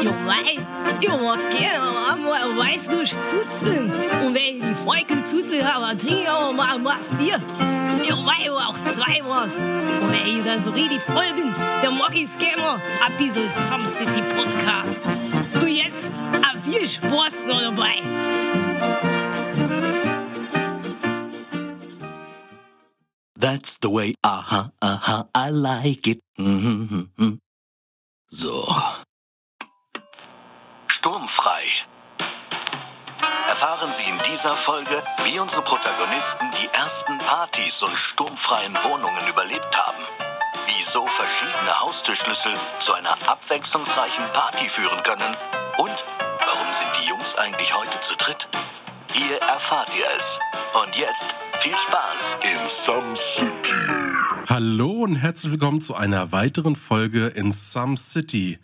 Ich mag gerne einmal ein Weißwurst zuzeln. Und wenn ich die Folge zuzeln habe, trinke ich auch mal Maß Bier. Ja, weil auch zwei Maß. Und wenn ich dann so richtig voll bin, dann mag ich gerne ein bisschen Some City Podcast. Und jetzt ein viel Spaß noch dabei. That's the way, aha, aha, I like it. Mhm. So. Sturmfrei. Erfahren Sie in dieser Folge, wie unsere Protagonisten die ersten Partys und sturmfreien Wohnungen überlebt haben. Wieso verschiedene Haustürschlüssel zu einer abwechslungsreichen Party führen können. Und warum sind die Jungs eigentlich heute zu dritt? Hier erfahrt ihr es. Und jetzt viel Spaß in Some City. Hallo und herzlich willkommen zu einer weiteren Folge in Some City.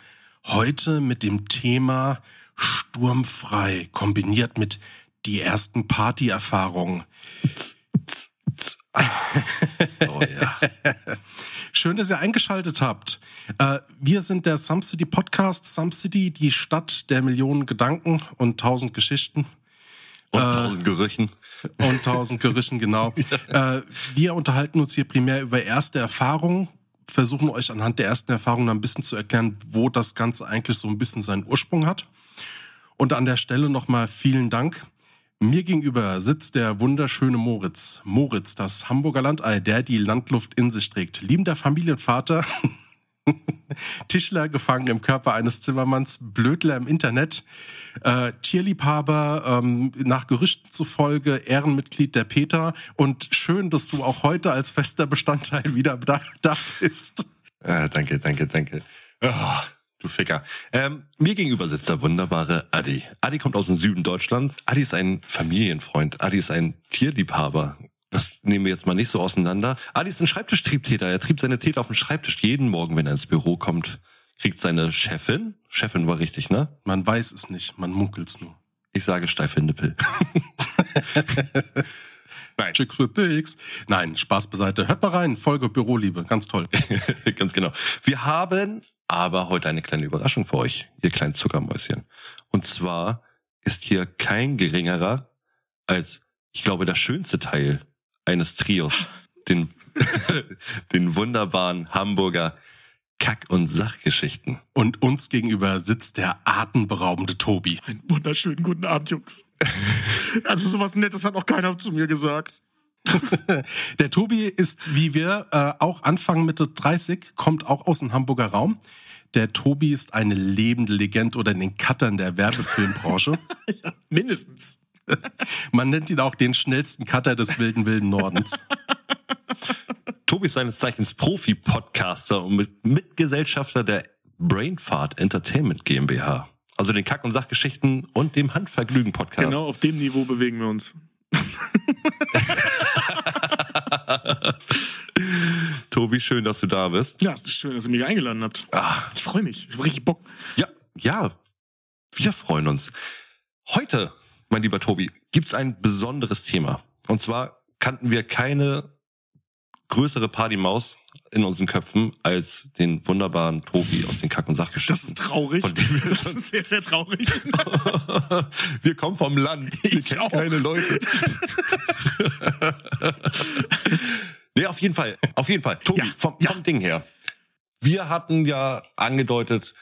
Heute mit dem Thema Sturmfrei, kombiniert mit die ersten Partyerfahrungen. Oh ja. Schön, dass ihr eingeschaltet habt. Äh, wir sind der Some City Podcast. Some City, die Stadt der Millionen Gedanken und tausend Geschichten. Und tausend Gerüchen. Und tausend Gerüchen, genau. äh, wir unterhalten uns hier primär über erste Erfahrungen, versuchen euch anhand der ersten Erfahrungen ein bisschen zu erklären, wo das Ganze eigentlich so ein bisschen seinen Ursprung hat. Und an der Stelle nochmal vielen Dank. Mir gegenüber sitzt der wunderschöne Moritz. Moritz, das Hamburger Landei, der die Landluft in sich trägt. Liebender Familienvater, Tischler gefangen im Körper eines Zimmermanns, Blödler im Internet, äh, Tierliebhaber, ähm, nach Gerüchten zufolge Ehrenmitglied der Peter und schön, dass du auch heute als fester Bestandteil wieder da, da bist. Ah, danke, danke, danke. Oh, du Ficker. Ähm, mir gegenüber sitzt der wunderbare Adi. Adi kommt aus dem Süden Deutschlands. Adi ist ein Familienfreund. Adi ist ein Tierliebhaber. Das nehmen wir jetzt mal nicht so auseinander. Adi ist ein Schreibtischtriebtäter. Er trieb seine Täter auf dem Schreibtisch. Jeden Morgen, wenn er ins Büro kommt, kriegt seine Chefin, Chefin war richtig, ne? Man weiß es nicht, man munkelt's nur. Ich sage steife Nippel. Nein. Chicks with Dicks. Nein, Spaß beiseite. Hört mal rein, Folge Büroliebe, ganz toll. Ganz genau. Wir haben aber heute eine kleine Überraschung für euch, ihr kleinen Zuckermäuschen. Und zwar ist hier kein geringerer als, ich glaube, der schönste Teil eines Trios, den, den wunderbaren Hamburger Kack- und Sachgeschichten. Und uns gegenüber sitzt der atemberaubende Tobi. Einen wunderschönen guten Abend, Jungs. Also sowas Nettes hat noch keiner zu mir gesagt. Der Tobi ist, wie wir, äh, auch Anfang Mitte 30, kommt auch aus dem Hamburger Raum. Der Tobi ist eine lebende Legende oder in den Cuttern der Werbefilmbranche. Ja, mindestens. Man nennt ihn auch den schnellsten Cutter des wilden, wilden Nordens. Tobi ist seines Zeichens Profi-Podcaster und mit Mitgesellschafter der Brainfart Entertainment GmbH. Also den Kack- und Sachgeschichten und dem Handvergnügen-Podcast. Genau auf dem Niveau bewegen wir uns. Tobi, schön, dass du da bist. Ja, es ist schön, dass ihr mich eingeladen habt. Ah, Ich freue mich. Ich habe richtig Bock. ja, ja, wir freuen uns. Heute, mein lieber Tobi, gibt's ein besonderes Thema. Und zwar kannten wir keine größere Partymaus in unseren Köpfen als den wunderbaren Tobi aus den Kack- und Sachgeschichten. Das ist traurig. Von dem wir Das ist sehr, sehr traurig. wir kommen vom Land. Wir Ich kennen auch. keine Leute. nee, auf jeden Fall. Auf jeden Fall. Tobi, Ja, vom, ja. vom Ding her. Wir hatten ja angedeutet,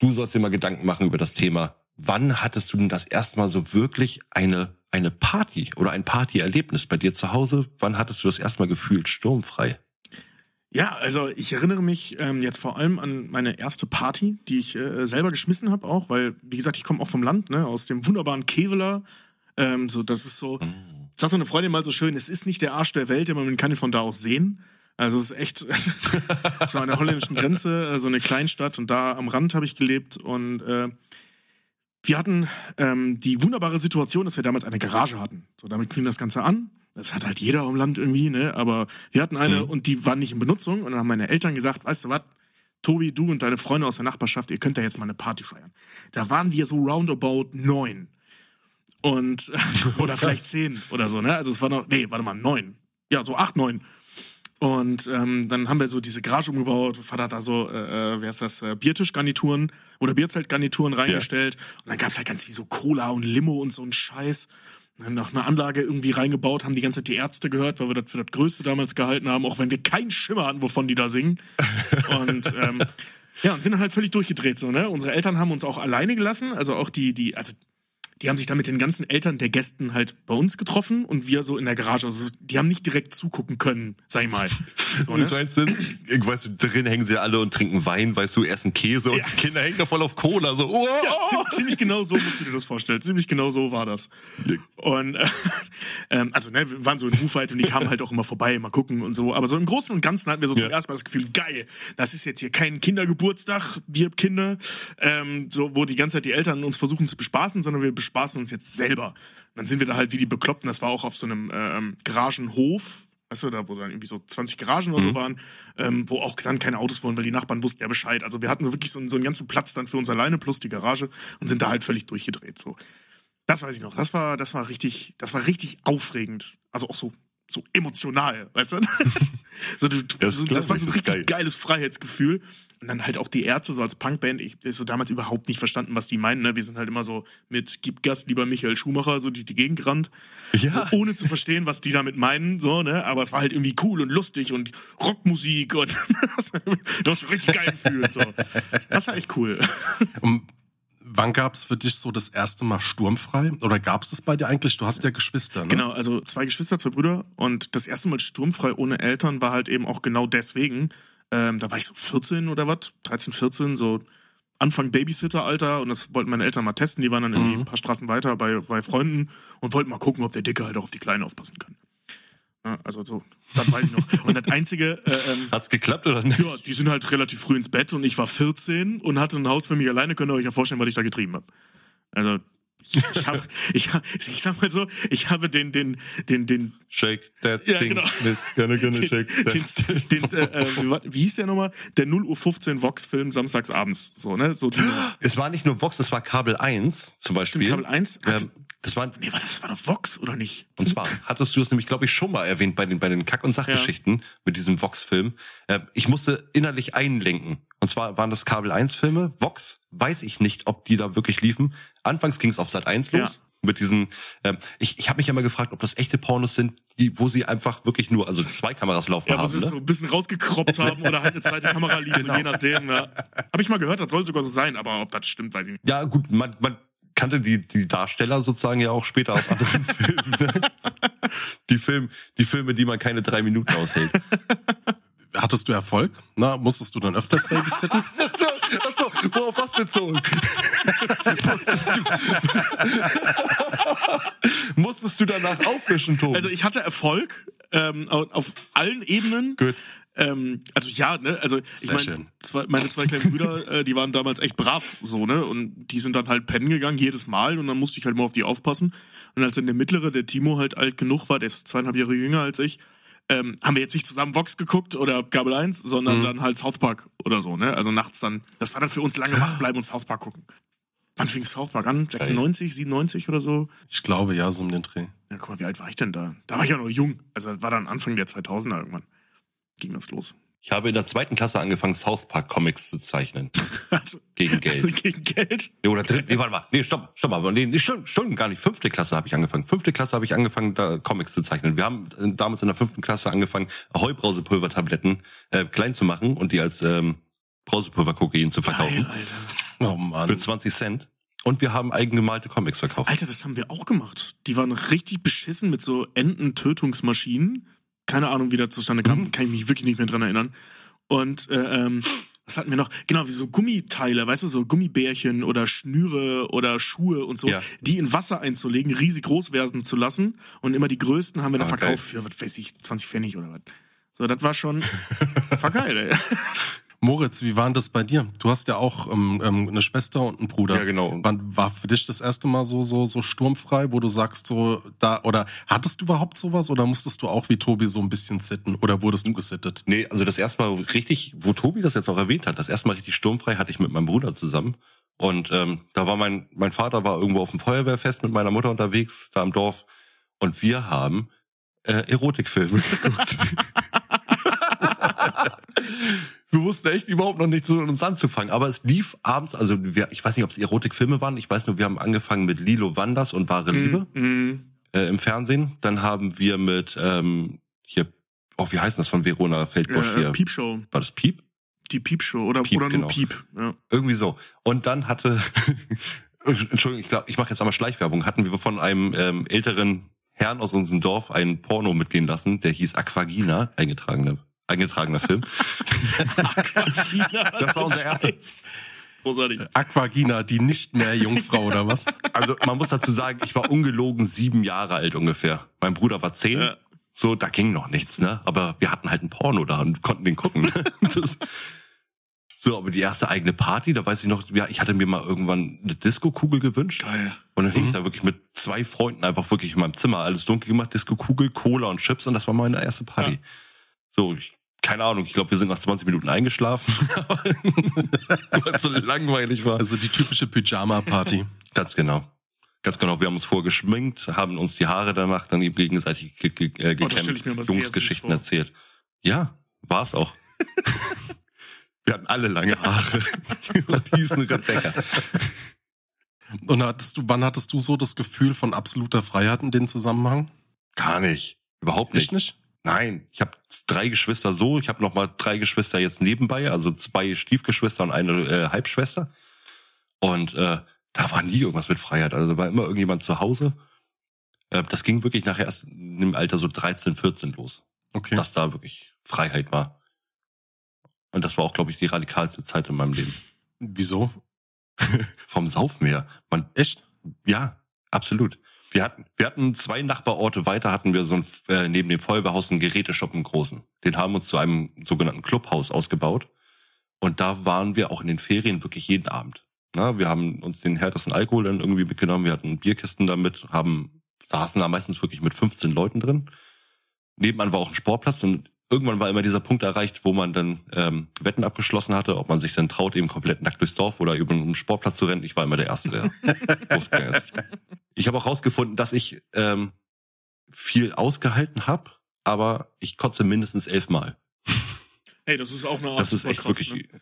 du sollst dir mal Gedanken machen über das Thema. Wann hattest du denn das erste Mal so wirklich eine, eine Party oder ein Partyerlebnis bei dir zu Hause? Wann hattest du das erste Mal gefühlt sturmfrei? Ja, also ich erinnere mich ähm, jetzt vor allem an meine erste Party, die ich äh, selber geschmissen habe auch, weil, wie gesagt, ich komme auch vom Land, ne, aus dem wunderbaren Keveler. Ähm, so, das ist so, sagte eine Freundin mal so schön, es ist nicht der Arsch der Welt, aber man kann ihn von da aus sehen. Also es ist echt an der holländischen Grenze, äh, so eine Kleinstadt und da am Rand habe ich gelebt und äh, wir hatten ähm, die wunderbare Situation, dass wir damals eine Garage hatten. So, damit fing das Ganze an. Das hat halt jeder im Land irgendwie, ne? Aber wir hatten eine und die war nicht in Benutzung. Und dann haben meine Eltern gesagt, weißt du was, Tobi, du und deine Freunde aus der Nachbarschaft, ihr könnt da jetzt mal eine Party feiern. Da waren wir so roundabout neun. Und, oder vielleicht zehn oder so, ne? Also es war noch, nee, warte mal, neun. Ja, so acht, neun. Und ähm, dann haben wir so diese Garage umgebaut. Vater hat da so, äh, äh, wie heißt das, äh, Biertischgarnituren oder Bierzeltgarnituren reingestellt. Und dann gab's halt ganz viel so Cola und Limo und so ein Scheiß. Dann haben noch eine Anlage irgendwie reingebaut, haben die ganze Zeit die Ärzte gehört, weil wir das für das Größte damals gehalten haben, auch wenn wir keinen Schimmer hatten, wovon die da singen. Und ähm, ja, und sind dann halt völlig durchgedreht so, ne? Unsere Eltern haben uns auch alleine gelassen, also auch die, die, also die haben sich dann mit den ganzen Eltern der Gästen halt bei uns getroffen und wir so in der Garage. Also die haben nicht direkt zugucken können, sag ich mal. So, Und ne? ich weißt du, drin hängen sie alle und trinken Wein, weißt du, essen Käse und Ja. die Kinder hängen da voll auf Cola, so, oh, Ja, ziemlich, ziemlich genau so musst du dir das vorstellen. Ziemlich genau so war das. Und äh, ähm, also ne, wir waren so in Rufheit und die kamen halt auch immer vorbei, mal gucken und so. Aber so im Großen und Ganzen hatten wir so zum Ja. ersten Mal das Gefühl, geil, das ist jetzt hier kein Kindergeburtstag, wir Kinder, ähm, so wo die ganze Zeit die Eltern uns versuchen zu bespaßen, sondern wir bespaßen uns jetzt selber. Und dann sind wir da halt wie die Bekloppten. Das war auch auf so einem ähm, Garagenhof. Weißt du, da wo dann irgendwie so 20 Garagen oder so waren, ähm, wo auch dann keine Autos wurden, weil die Nachbarn wussten ja Bescheid. Also wir hatten so wirklich so, einen- so einen ganzen Platz dann für uns alleine plus die Garage und sind da halt völlig durchgedreht. So, das weiß ich noch. Das war, das war richtig, das war richtig aufregend. Also auch so, so emotional, weißt du? so, du, Das so, das war so ein richtig geil. geiles Freiheitsgefühl. Und dann halt auch die Ärzte so als Punkband. Ich so damals überhaupt nicht verstanden, was die meinen. Ne? Wir sind halt immer so mit Gib Gas, lieber Michael Schumacher, so durch die Gegend gerannt. Ja. So, ohne zu verstehen, was die damit meinen, so, ne? Aber es war halt irgendwie cool und lustig und Rockmusik und du hast richtig geil gefühlt. So. Das war echt cool. Und wann gab's für dich so das erste Mal sturmfrei? Oder gab's das bei dir eigentlich? Du hast ja Geschwister, ne? Genau, also zwei Geschwister, zwei Brüder und das erste Mal sturmfrei ohne Eltern war halt eben auch genau deswegen. Ähm, da war ich so 14 oder was, 13, 14, so Anfang Babysitter-Alter und das wollten meine Eltern mal testen. Die waren dann irgendwie Mhm. ein paar Straßen weiter bei, bei Freunden und wollten mal gucken, ob der Dicke halt auch auf die Kleine aufpassen kann. Ja, also so, das weiß ich noch. Und das Einzige, äh, ähm, Hat's geklappt oder nicht? ja, die sind halt relativ früh ins Bett und ich war 14 und hatte ein Haus für mich alleine. Könnt ihr euch ja vorstellen, was ich da getrieben habe. Also, ich, ich, hab, ich, sag mal so, ich habe den, den, den, den, Shake that Ja, Ding. genau. Gerne, gerne den, shake that. den, den äh, äh, wie, hieß der nochmal? Der 0 Uhr 15 Vox-Film samstags abends. So, ne? So die. Es war nicht nur Vox, es war Kabel 1 zum Beispiel. Stimmt, Kabel 1 hat, Ähm, das war, Nee, war das war doch Vox, oder nicht? und zwar hattest du es nämlich, glaube ich, schon mal erwähnt bei den, bei den Kack- und Sachgeschichten mit diesem Vox-Film. Äh, ich musste innerlich einlenken. Und zwar waren das Kabel 1-Filme. Vox, weiß ich nicht, ob die da wirklich liefen. Anfangs ging es auf Sat 1 los. Ja. Mit diesen, ähm, ich, ich habe mich immer gefragt, ob das echte Pornos sind, die, wo sie einfach wirklich nur, also zwei Kameras laufen Ja, wo haben. sie es Ne? so ein bisschen rausgekroppt haben oder halt eine zweite Kamera lief, so je nachdem. Ja. Habe ich mal gehört, das soll sogar so sein, aber ob das stimmt, weiß ich nicht. Ja, gut, man, man kannte die, die Darsteller sozusagen ja auch später aus anderen Filmen. Ne? Die, Film, die Filme, die man keine drei Minuten aushält. Hattest du Erfolg? Na, musstest du dann öfters babysitten? Achso, worauf was bezogen? Musstest du danach aufwischen, Tobi? Also ich hatte Erfolg ähm, au- auf allen Ebenen. Gut. Ähm, also ja, ne, also ich meine, meine zwei kleinen Brüder, äh, die waren damals echt brav, so, ne, und die sind dann halt pennen gegangen jedes Mal und dann musste ich halt mal auf die aufpassen. Und als dann der mittlere, der Timo halt alt genug war, der ist zweieinhalb Jahre jünger als ich, ähm, haben wir jetzt nicht zusammen Vox geguckt oder Kabel 1, sondern Mhm. dann halt South Park oder so, ne, also nachts dann, das war dann für uns lange wach bleiben und South Park gucken. Wann fing South Park an? 96, 97 oder so? Ich glaube, ja, so um den Dreh. Ja, guck mal, wie alt war ich denn da? Da war ich ja noch jung. Also das war dann Anfang der 2000er irgendwann. Ging das los. Ich habe in der zweiten Klasse angefangen, South Park Comics zu zeichnen. Also, Gegen Geld. also gegen Geld. Nee, oder dritte, nee, warte mal. Nee, stopp, stopp mal. Nee, nee, stimmt, stimmt gar nicht. Fünfte Klasse habe ich angefangen. Fünfte Klasse habe ich angefangen, da Comics zu zeichnen. Wir haben äh, damals in der fünften Klasse angefangen, Heubrausepulvertabletten äh, klein zu machen und die als ähm, Brausepulverkokain zu verkaufen. Geil, Alter. Oh Mann. Für 20 Cent. Und wir haben eigengemalte Comics verkauft. Alter, das haben wir auch gemacht. Die waren richtig beschissen mit so Ententötungsmaschinen. Keine Ahnung, wie das zustande kam. Mhm. Kann ich mich wirklich nicht mehr dran erinnern. Und äh, ähm, was hatten wir noch? Genau, wie so Gummiteile, weißt du, so Gummibärchen oder Schnüre oder Schuhe und so, Ja. die in Wasser einzulegen, riesig groß werden zu lassen. Und immer die größten haben wir dann Ah, verkauft für, was weiß ich, 20 Pfennig oder was. So, das war schon, war geil, ey. Moritz, wie war denn das bei dir? Du hast ja auch ähm, ähm, eine Schwester und einen Bruder. Ja, genau. Wann war für dich das erste Mal so so so sturmfrei, wo du sagst so da oder hattest du überhaupt sowas oder musstest du auch wie Tobi so ein bisschen sitten oder wurdest du gesittet? Nee, also das erste Mal richtig, wo Tobi das jetzt auch erwähnt hat, das erste Mal richtig sturmfrei hatte ich mit meinem Bruder zusammen. Und ähm, da war mein, mein Vater war irgendwo auf dem Feuerwehrfest mit meiner Mutter unterwegs, da im Dorf. Und wir haben äh, Erotikfilme geguckt. wir wussten echt überhaupt noch nicht so uns anzufangen. Aber es lief abends, also wir, ich weiß nicht, ob es Erotikfilme waren. Ich weiß nur, wir haben angefangen mit Lilo Wanders und Wahre Liebe Mhm. äh, im Fernsehen. Dann haben wir mit ähm, hier, oh, wie heißt das von Verona Feldbosch Ja, hier? äh, Piepshow. War das Piep? Die Piepshow oder, Piep, oder nur genau. Piep. Ja. Irgendwie so. Und dann hatte, Entschuldigung, ich glaube, ich mache jetzt einmal Schleichwerbung. Hatten wir von einem ähm, älteren Herrn aus unserem Dorf einen Porno mitgehen lassen, der hieß Aquagina, eingetragener, eingetragener Film. Das war unser erster. Großartig. Aquagina, die nicht mehr Jungfrau oder was? Also man muss dazu sagen, ich war ungelogen sieben Jahre alt ungefähr. Mein Bruder war zehn. Ja. So, da ging noch nichts, ne? Aber wir hatten halt ein Porno da und konnten den gucken. Das, so, aber die erste eigene Party, da weiß ich noch, ja, ich hatte mir mal irgendwann eine Disco-Kugel gewünscht. Geil. Und dann hing ich da wirklich mit zwei Freunden einfach wirklich in meinem Zimmer, alles dunkel gemacht, Disco-Kugel, Cola und Chips und das war meine erste Party. Ja. So, ich, keine Ahnung, ich glaube, wir sind nach 20 Minuten eingeschlafen, weil es so langweilig war. Also die typische Pyjama-Party. Ganz genau. Ganz genau. Wir haben uns vorgeschminkt, haben uns die Haare danach dann eben gegenseitig ge ge äh, Oh, gekämmt, sehr Jungsgeschichten erzählt. Ja, war's auch. Wir hatten alle lange Haare und hießen Rebecca. Und hattest du, wann hattest du so das Gefühl von absoluter Freiheit in dem Zusammenhang? Gar nicht. Überhaupt nicht. Echt nicht? Nein, ich habe drei Geschwister so, ich habe noch mal drei Geschwister jetzt nebenbei, also zwei Stiefgeschwister und eine äh, Halbschwester. Und äh, da war nie irgendwas mit Freiheit, also da war immer irgendjemand zu Hause. Äh, das ging wirklich nachher erst im Alter so 13, 14 los, Okay. dass da wirklich Freiheit war. Und das war auch, glaube ich, die radikalste Zeit in meinem Leben. Wieso? Vom Saufen her. Man, Echt? ja, absolut. Wir hatten, wir hatten zwei Nachbarorte weiter, hatten wir so ein, äh, neben dem Feuerwehrhaus einen Geräteshop im Großen. Den haben wir uns zu einem sogenannten Clubhaus ausgebaut. Und da waren wir auch in den Ferien wirklich jeden Abend. Na, wir haben uns den härtesten Alkohol dann irgendwie mitgenommen. Wir hatten Bierkisten damit, haben, saßen da meistens wirklich mit 15 Leuten drin. Nebenan war auch ein Sportplatz und irgendwann war immer dieser Punkt erreicht, wo man dann ähm, Wetten abgeschlossen hatte, ob man sich dann traut, eben komplett nackt durchs Dorf oder über einen Sportplatz zu rennen. Ich war immer der Erste, der losgegangen ist. Ich habe auch rausgefunden, dass ich ähm, viel ausgehalten habe, aber ich kotze mindestens elfmal. Hey, das ist auch eine Art Das ist echt wirklich. Ne?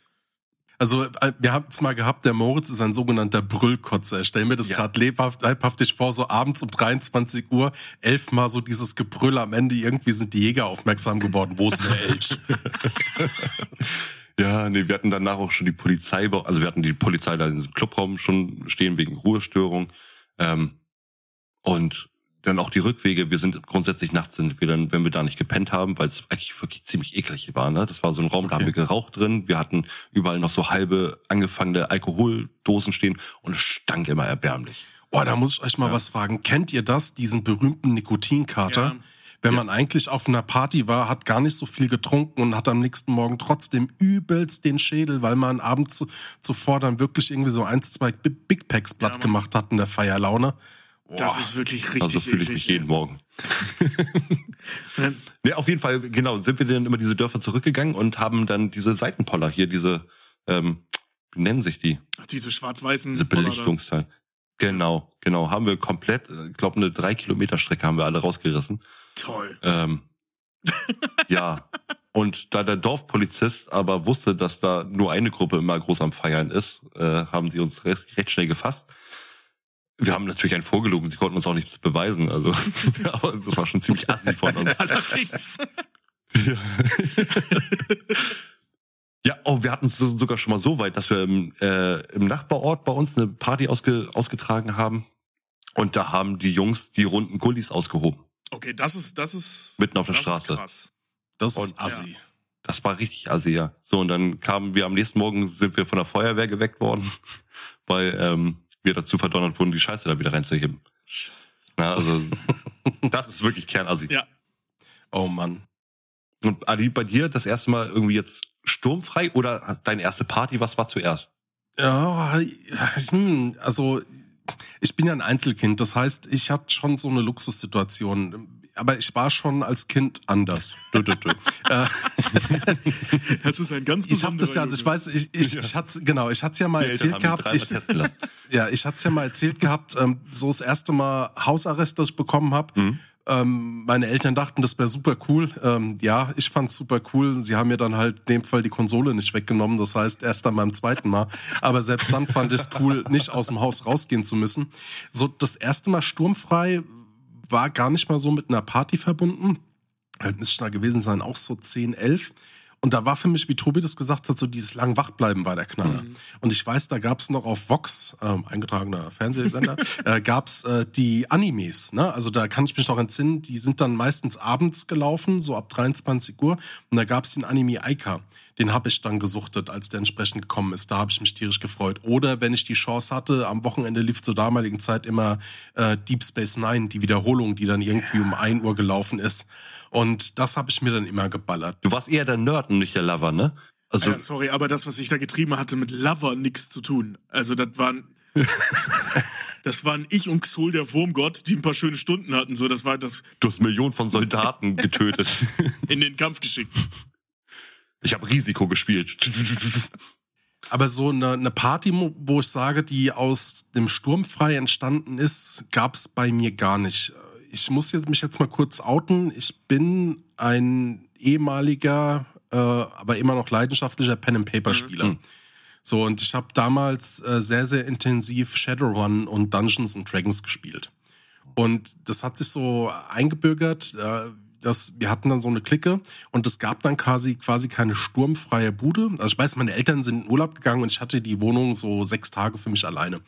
Also, äh, wir haben es mal gehabt, der Moritz ist ein sogenannter Brüllkotzer. Ich stell mir das Ja. gerade lebhaft, leibhaftig vor, so abends um 23 Uhr, elfmal so dieses Gebrüll am Ende. Irgendwie sind die Jäger aufmerksam geworden. Wo ist der Elch? Ja, nee, wir hatten danach auch schon die Polizei, also wir hatten die Polizei da in diesem Clubraum schon stehen wegen Ruhestörung. Ähm, und dann auch die Rückwege. Wir sind grundsätzlich nachts sind wir dann, wenn wir da nicht gepennt haben, weil es eigentlich wirklich ziemlich eklig war. Ne? Das war so ein Raum, da Okay. haben wir geraucht drin. Wir hatten überall noch so halbe angefangene Alkoholdosen stehen und es stank immer erbärmlich. Oh, da muss ich euch mal Ja. was fragen. Kennt ihr das, diesen berühmten Nikotinkater? Ja. Wenn man eigentlich auf einer Party war, hat gar nicht so viel getrunken und hat am nächsten Morgen trotzdem übelst den Schädel, weil man abends zu, zuvor dann wirklich irgendwie so eins, zwei Bi- Big Packs platt gemacht hat in der Feierlaune. Das Boah. ist wirklich richtig Also fühle ich mich ja. jeden Morgen. Nee, auf jeden Fall, genau, sind wir dann immer diese Dörfer zurückgegangen und haben dann diese Seitenpoller hier, diese, ähm, wie nennen sich die? Ach, diese schwarz-weißen Diese. Belichtungsteil. Genau, genau. Haben wir komplett, ich glaube, eine drei Kilometer Strecke haben wir alle rausgerissen. Toll. Ähm, ja. Und da der Dorfpolizist aber wusste, dass da nur eine Gruppe immer groß am Feiern ist, äh, haben sie uns recht, recht schnell gefasst. Wir haben natürlich einen vorgelogen, sie konnten uns auch nichts beweisen, also, aber das war schon ziemlich assi von uns. Allerdings. Ja. ja, oh, wir hatten es so- sogar schon mal so weit, dass wir im, äh, im Nachbarort bei uns eine Party ausge, ausgetragen haben. Und da haben die Jungs die runden Gullis ausgehoben. Okay, das ist, das ist. Mitten auf der das Straße. Ist krass. Das ist Und- assi. Das war richtig assi, ja. So, und dann kamen wir am nächsten Morgen, sind wir von der Feuerwehr geweckt worden, weil ähm, wir dazu verdonnert wurden, die Scheiße da wieder reinzuheben. Na, also, das ist wirklich Kernassi. Ja. Oh Mann. Und Adi, bei dir das erste Mal irgendwie jetzt sturmfrei oder deine erste Party, was war zuerst? Ja, hm, also ich bin ja ein Einzelkind, das heißt, ich hatte schon so eine Luxussituation. Aber ich war schon als Kind anders. Dö, dö, dö. Das ist ein ganz ich habe das ja, also ich weiß, ich, ich, ich hatte genau, ich hatte es ja mal erzählt gehabt. Ich, ja, ich hatte es ja mal erzählt gehabt, ähm, so das erste Mal Hausarrest, das ich bekommen habe. Mhm. Ähm, meine Eltern dachten, das wäre super cool. Ähm, ja, ich fand's super cool. Sie haben mir dann halt in dem Fall die Konsole nicht weggenommen. Das heißt, erst dann beim zweiten Mal. Aber selbst dann fand ich es cool, nicht aus dem Haus rausgehen zu müssen. So, das erste Mal sturmfrei war gar nicht mal so mit einer Party verbunden. Halt müsste da gewesen sein, auch so 10, 11. Und da war für mich, wie Tobi das gesagt hat, so dieses lang Wachbleiben war der Knaller. Mhm. Und ich weiß, da gab's noch auf Vox, ähm, eingetragener Fernsehsender, äh, gab's äh, die Animes. Ne? Also da kann ich mich noch entsinnen, die sind dann meistens abends gelaufen, so ab 23 Uhr. Und da gab's den Anime Aika. Den habe ich dann gesuchtet, als der entsprechend gekommen ist. Da habe ich mich tierisch gefreut. Oder wenn ich die Chance hatte, am Wochenende lief zur damaligen Zeit immer äh, Deep Space Nine, die Wiederholung, die dann irgendwie um 1 Uhr gelaufen ist. Und das habe ich mir dann immer geballert. Du warst eher der Nerd und nicht der Lover, ne? Also, Ja, sorry, aber das, was ich da getrieben hatte, mit Lover nichts zu tun. Also das waren. das waren ich und Xol, der Wurmgott, die ein paar schöne Stunden hatten. So, das war das du hast Millionen von Soldaten getötet. in den Kampf geschickt. Ich habe Risiko gespielt. Aber so eine, eine Party, wo ich sage, die aus dem Sturmfrei entstanden ist, gab's bei mir gar nicht. Ich muss jetzt, mich jetzt mal kurz outen. Ich bin ein ehemaliger, äh, aber immer noch leidenschaftlicher Pen-and-Paper-Spieler. Mhm. So, und ich habe damals äh, sehr, sehr intensiv Shadowrun und Dungeons and Dragons gespielt. Und das hat sich so eingebürgert, äh, dass wir hatten dann so eine Clique und es gab dann quasi quasi keine sturmfreie Bude. Also ich weiß, meine Eltern sind in Urlaub gegangen und ich hatte die Wohnung so sechs Tage für mich alleine.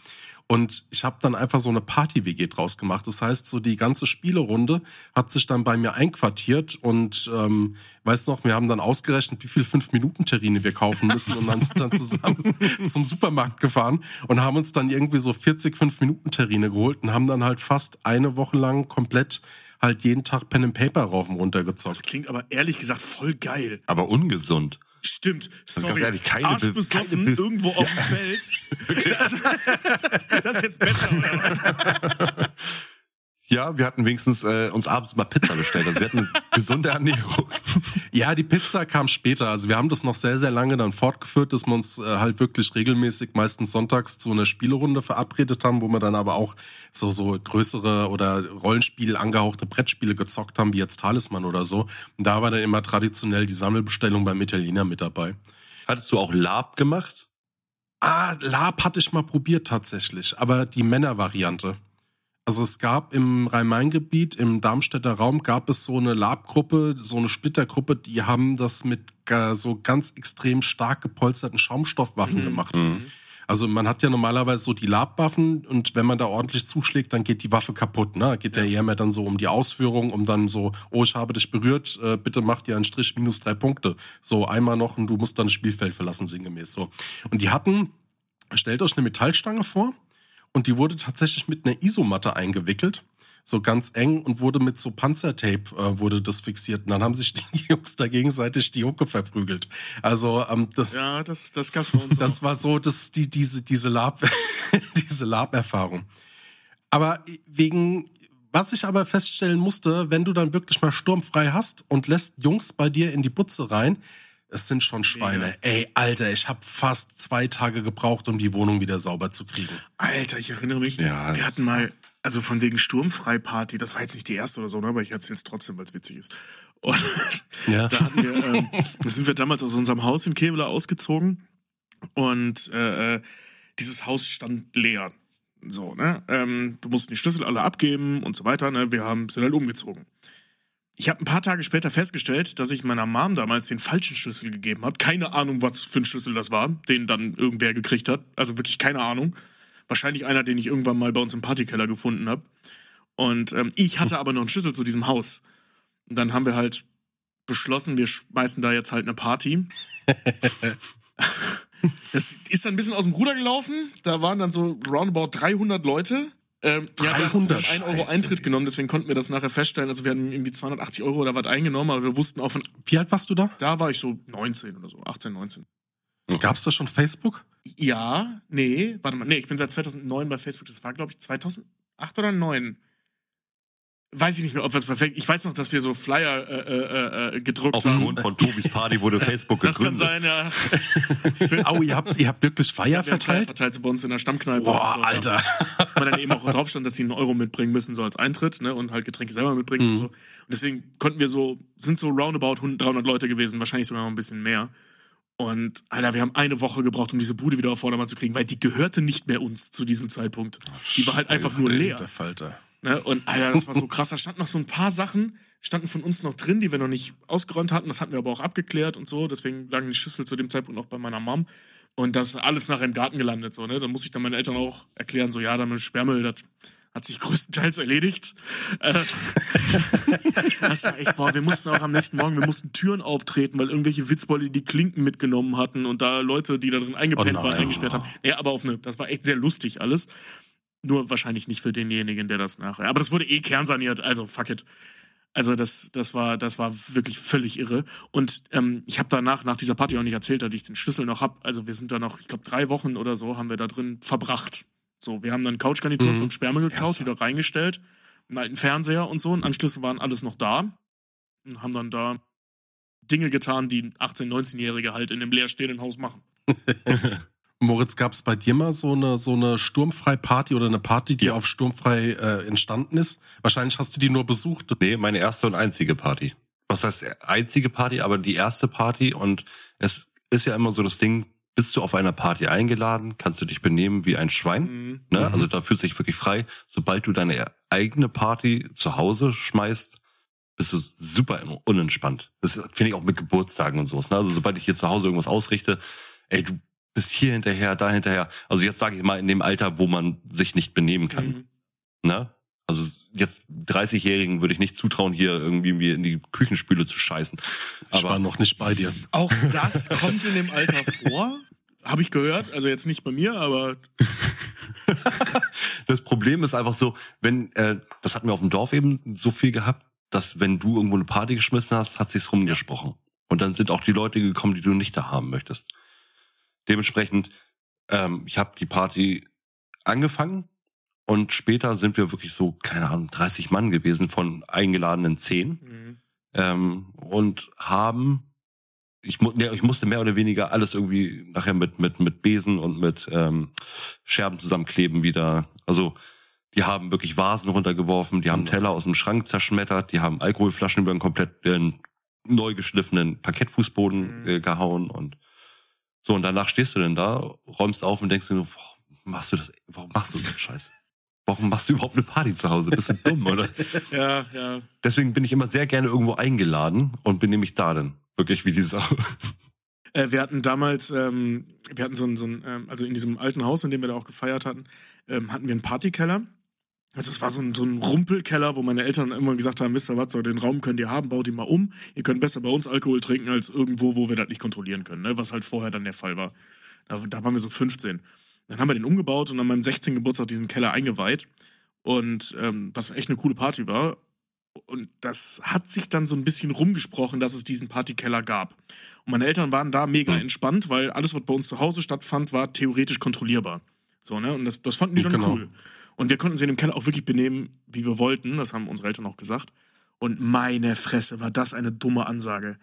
Und ich habe dann einfach so eine Party-WG draus gemacht. Das heißt, so die ganze Spielerunde hat sich dann bei mir einquartiert und ähm, weißt noch, wir haben dann ausgerechnet, wie viel Fünf-Minuten-Terrine wir kaufen müssen und dann sind dann zusammen zum Supermarkt gefahren und haben uns dann irgendwie so 40 Fünf-Minuten-Terrine geholt und haben dann halt fast eine Woche lang komplett halt jeden Tag Pen and Paper rauf und runter Das gezockt. klingt aber ehrlich gesagt voll geil. Aber ungesund. Stimmt. Sorry. ganz ehrlich, keine Be- Arschbesoffen keine irgendwo auf dem Feld. Das ist jetzt besser, oder was? Ja, wir hatten wenigstens äh, uns abends mal Pizza bestellt. Also wir hatten gesunde Ernährung. Ja, die Pizza kam später. Also wir haben das noch sehr, sehr lange dann fortgeführt, dass wir uns äh, halt wirklich regelmäßig, meistens sonntags zu einer Spielerunde verabredet haben, wo wir dann aber auch so, so größere oder Rollenspiel angehauchte Brettspiele gezockt haben, wie jetzt Talisman oder so. Und da war dann immer traditionell die Sammelbestellung beim Italiener mit dabei. Hattest du auch Lab gemacht? Ah, Lab hatte ich mal probiert tatsächlich, aber die Männervariante. Also es gab im Rhein-Main-Gebiet, im Darmstädter Raum, gab es so eine Lab-Gruppe, so eine Splittergruppe, die haben das mit äh, so ganz extrem stark gepolsterten Schaumstoffwaffen gemacht. Also man hat ja normalerweise so die Labwaffen und wenn man da ordentlich zuschlägt, dann geht die Waffe kaputt. Ne? Geht ja. eher mehr dann so um die Ausführung, um dann so, oh, ich habe dich berührt, äh, bitte mach dir einen Strich minus drei Punkte. So einmal noch und du musst dann das Spielfeld verlassen, sinngemäß so. Und die hatten, stellt euch eine Metallstange vor und die wurde tatsächlich mit einer Isomatte eingewickelt. So ganz eng und wurde mit so Panzertape äh, wurde das fixiert. Und dann haben sich die Jungs da gegenseitig die Hucke verprügelt. Also ähm, das, Ja, das, das gab's bei uns das auch. war so, dass die, diese, diese Lab, diese Lab-Erfahrung. Aber wegen, was ich aber feststellen musste, wenn du dann wirklich mal sturmfrei hast und lässt Jungs bei dir in die Butze rein, es sind schon Schweine. Mega. Ey, Alter, ich habe fast zwei Tage gebraucht, um die Wohnung wieder sauber zu kriegen. Alter, ich erinnere mich. Ja. Wir hatten mal, also von wegen Sturmfreiparty, das war jetzt nicht die erste oder so, ne, aber ich erzähle es trotzdem, weil es witzig ist. Und Ja. da hatten wir, ähm, da sind wir damals aus unserem Haus in Kevela ausgezogen und äh, äh, dieses Haus stand leer. So, ne? Ähm, wir mussten die Schlüssel alle abgeben und so weiter, ne? Wir haben sind halt umgezogen. Ich habe ein paar Tage später festgestellt, dass ich meiner Mom damals den falschen Schlüssel gegeben habe. Keine Ahnung, was für ein Schlüssel das war, den dann irgendwer gekriegt hat. Also wirklich keine Ahnung. Wahrscheinlich einer, den ich irgendwann mal bei uns im Partykeller gefunden habe. Und ähm, ich hatte aber noch einen Schlüssel zu diesem Haus. Und dann haben wir halt beschlossen, wir schmeißen da jetzt halt eine Party. Das ist dann ein bisschen aus dem Ruder gelaufen. Da waren dann so roundabout 300 Leute. Ähm, ja, wir haben 300? 1 Euro Eintritt genommen, deswegen konnten wir das nachher feststellen. Also wir hatten irgendwie 280 Euro oder was eingenommen, aber wir wussten auch von, Wie alt warst du da? da war ich so 19 oder so, 18, 19. Gab's da schon Facebook? Ja, nee, warte mal, nee, ich bin seit 2009 bei Facebook. Das war, glaube ich, 2008 oder 2009. weiß ich nicht mehr, ob es perfekt. Ich weiß noch, dass wir so Flyer äh, äh, äh, gedruckt haben. Aufgrund von Tobis Party wurde Facebook das kann gegründet. sein, ja. Au, ihr habt, ihr habt wirklich Flyer Wir haben Flyer verteilt? verteilt so bei uns in der Stammkneipe. Boah, und so, Alter. Ja. Weil dann eben auch drauf stand, dass sie einen Euro mitbringen müssen, so als Eintritt, ne? Und halt Getränke selber mitbringen Mhm. und so. Und deswegen konnten wir so, sind so roundabout 100, 300 Leute gewesen, wahrscheinlich sogar noch ein bisschen mehr. Und Alter, wir haben eine Woche gebraucht, um diese Bude wieder auf Vordermann zu kriegen, weil die gehörte nicht mehr uns zu diesem Zeitpunkt. Die war halt einfach nur leer. Der Falter. Ne? Und Alter, das war so krass. Da standen noch so ein paar Sachen, standen von uns noch drin, die wir noch nicht ausgeräumt hatten. Das hatten wir aber auch abgeklärt und so. Deswegen lagen die Schlüssel zu dem Zeitpunkt noch bei meiner Mom. Und das ist alles nachher im Garten gelandet. So, ne? Da muss ich dann meinen Eltern auch erklären, so ja, dann mit Sperrmüll, das hat sich größtenteils erledigt. Äh, das war echt, boah, wir mussten auch am nächsten Morgen, wir mussten Türen auftreten, weil irgendwelche Witzbolle die Klinken mitgenommen hatten und da Leute, die da drin eingepennt Oh waren, eingesperrt haben. Ja, aber auf eine, das war echt sehr lustig alles. Nur wahrscheinlich nicht für denjenigen, der das nachher. Aber das wurde eh kernsaniert, also fuck it. Also das, das war, das war wirklich völlig irre. Und ähm, ich habe danach, nach dieser Party auch nicht erzählt, dass ich den Schlüssel noch hab. Also wir sind da noch, ich glaube, drei Wochen oder so haben wir da drin verbracht. So, wir haben dann Couchgarnituren Mhm. vom Sperrmüll geklaut, die da reingestellt, einen alten Fernseher und so. Und Anschlüsse waren alles noch da. Und haben dann da Dinge getan, die 18-, 19-Jährige halt in dem leerstehenden Haus machen. Moritz, gab es bei dir mal so eine, so eine Sturmfrei-Party oder eine Party, die auf Sturmfrei äh, entstanden ist? Wahrscheinlich hast du die nur besucht. Nee, meine erste und einzige Party. Was heißt einzige Party, aber die erste Party und es ist ja immer so das Ding, bist du auf einer Party eingeladen, kannst du dich benehmen wie ein Schwein. Mhm. Ne? Mhm. Also da fühlst du dich wirklich frei. Sobald du deine eigene Party zu Hause schmeißt, bist du super unentspannt. Das finde ich auch mit Geburtstagen und sowas. Ne? Also sobald ich hier zu Hause irgendwas ausrichte, ey, du bist hier hinterher, da hinterher. Also jetzt sage ich mal in dem Alter, wo man sich nicht benehmen kann. Mhm. Ne? Also jetzt 30-Jährigen würde ich nicht zutrauen, hier irgendwie mir in die Küchenspüle zu scheißen. Ich war Aber noch nicht bei dir. Auch das kommt in dem Alter vor. Habe ich gehört, also jetzt nicht bei mir, aber das Problem ist einfach so, wenn, äh, das hatten wir auf dem Dorf eben so viel gehabt, dass wenn du irgendwo eine Party geschmissen hast, hat sich's rumgesprochen. Und dann sind auch die Leute gekommen, die du nicht da haben möchtest. Dementsprechend, ähm, ich habe die Party angefangen und später sind wir wirklich so, keine Ahnung, 30 Mann gewesen von eingeladenen 10 mhm. ähm, und haben ich, mu ja, ich musste mehr oder weniger alles irgendwie nachher mit mit mit Besen und mit ähm, Scherben zusammenkleben wieder. Also die haben wirklich Vasen runtergeworfen, die haben Mhm. Teller aus dem Schrank zerschmettert, die haben Alkoholflaschen über einen komplett äh, neu geschliffenen Parkettfußboden Mhm. äh, gehauen und so und danach stehst du denn da, räumst auf und denkst dir warum machst du das? Warum machst du so einen Scheiß? Warum machst du überhaupt eine Party zu Hause? Bist du dumm, oder? ja, ja. Deswegen bin ich immer sehr gerne irgendwo eingeladen und bin nämlich da dann. Wirklich wie die Sau. Äh, wir hatten damals, ähm, wir hatten so ein, so ein ähm, also in diesem alten Haus, in dem wir da auch gefeiert hatten, ähm, hatten wir einen Partykeller. Also es war so ein, so ein Rumpelkeller, wo meine Eltern immer gesagt haben, wisst ihr was, so den Raum könnt ihr haben, baut ihn mal um. Ihr könnt besser bei uns Alkohol trinken als irgendwo, wo wir das nicht kontrollieren können, ne? was halt vorher dann der Fall war. Da, da waren wir so 15. Dann haben wir den umgebaut und an meinem 16. Geburtstag diesen Keller eingeweiht. Und ähm, was echt eine coole Party war. Und das hat sich dann so ein bisschen rumgesprochen, dass es diesen Partykeller gab. Und meine Eltern waren da mega Mhm. entspannt, weil alles, was bei uns zu Hause stattfand, war theoretisch kontrollierbar. So, ne? Und das, das fanden die dann Genau. cool. Und wir konnten sie in dem Keller auch wirklich benehmen, wie wir wollten. Das haben unsere Eltern auch gesagt. Und meine Fresse, war das eine dumme Ansage.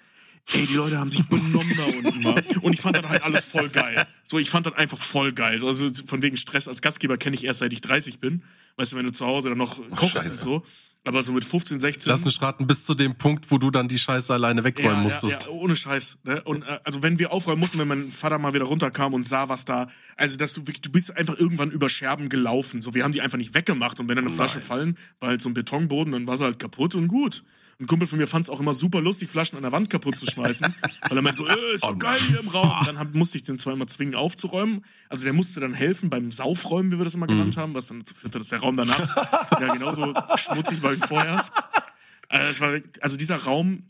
Ey, die Leute haben sich benommen da unten mal. Und ich fand das halt alles voll geil. So, ich fand das einfach voll geil. Also von wegen Stress als Gastgeber kenne ich erst seit ich 30 bin. Weißt du, wenn du zu Hause dann noch kochst und Scheiße. so. Aber so mit 15, 16. Lass mich raten, bis zu dem Punkt, wo du dann die Scheiße alleine wegräumen musstest. Ja, ja, ohne Scheiß. Ne? Und äh, also wenn wir aufräumen mussten, wenn mein Vater mal wieder runterkam und sah, was da, also dass du du bist einfach irgendwann über Scherben gelaufen. So, wir haben die einfach nicht weggemacht und wenn dann eine Flasche fallen, war halt so ein Betonboden, dann war sie halt kaputt und gut. Ein Kumpel von mir fand es auch immer super lustig, Flaschen an der Wand kaputt zu schmeißen, weil er meinte so, äh, ist doch geil hier im Raum. Und dann hab, musste ich den zweimal zwingen aufzuräumen. Also der musste dann helfen beim Saufräumen, wie wir das immer genannt haben, was dann dazu führte, dass der Raum danach ja genauso schmutzig war wie vorher. Also, war, also dieser Raum,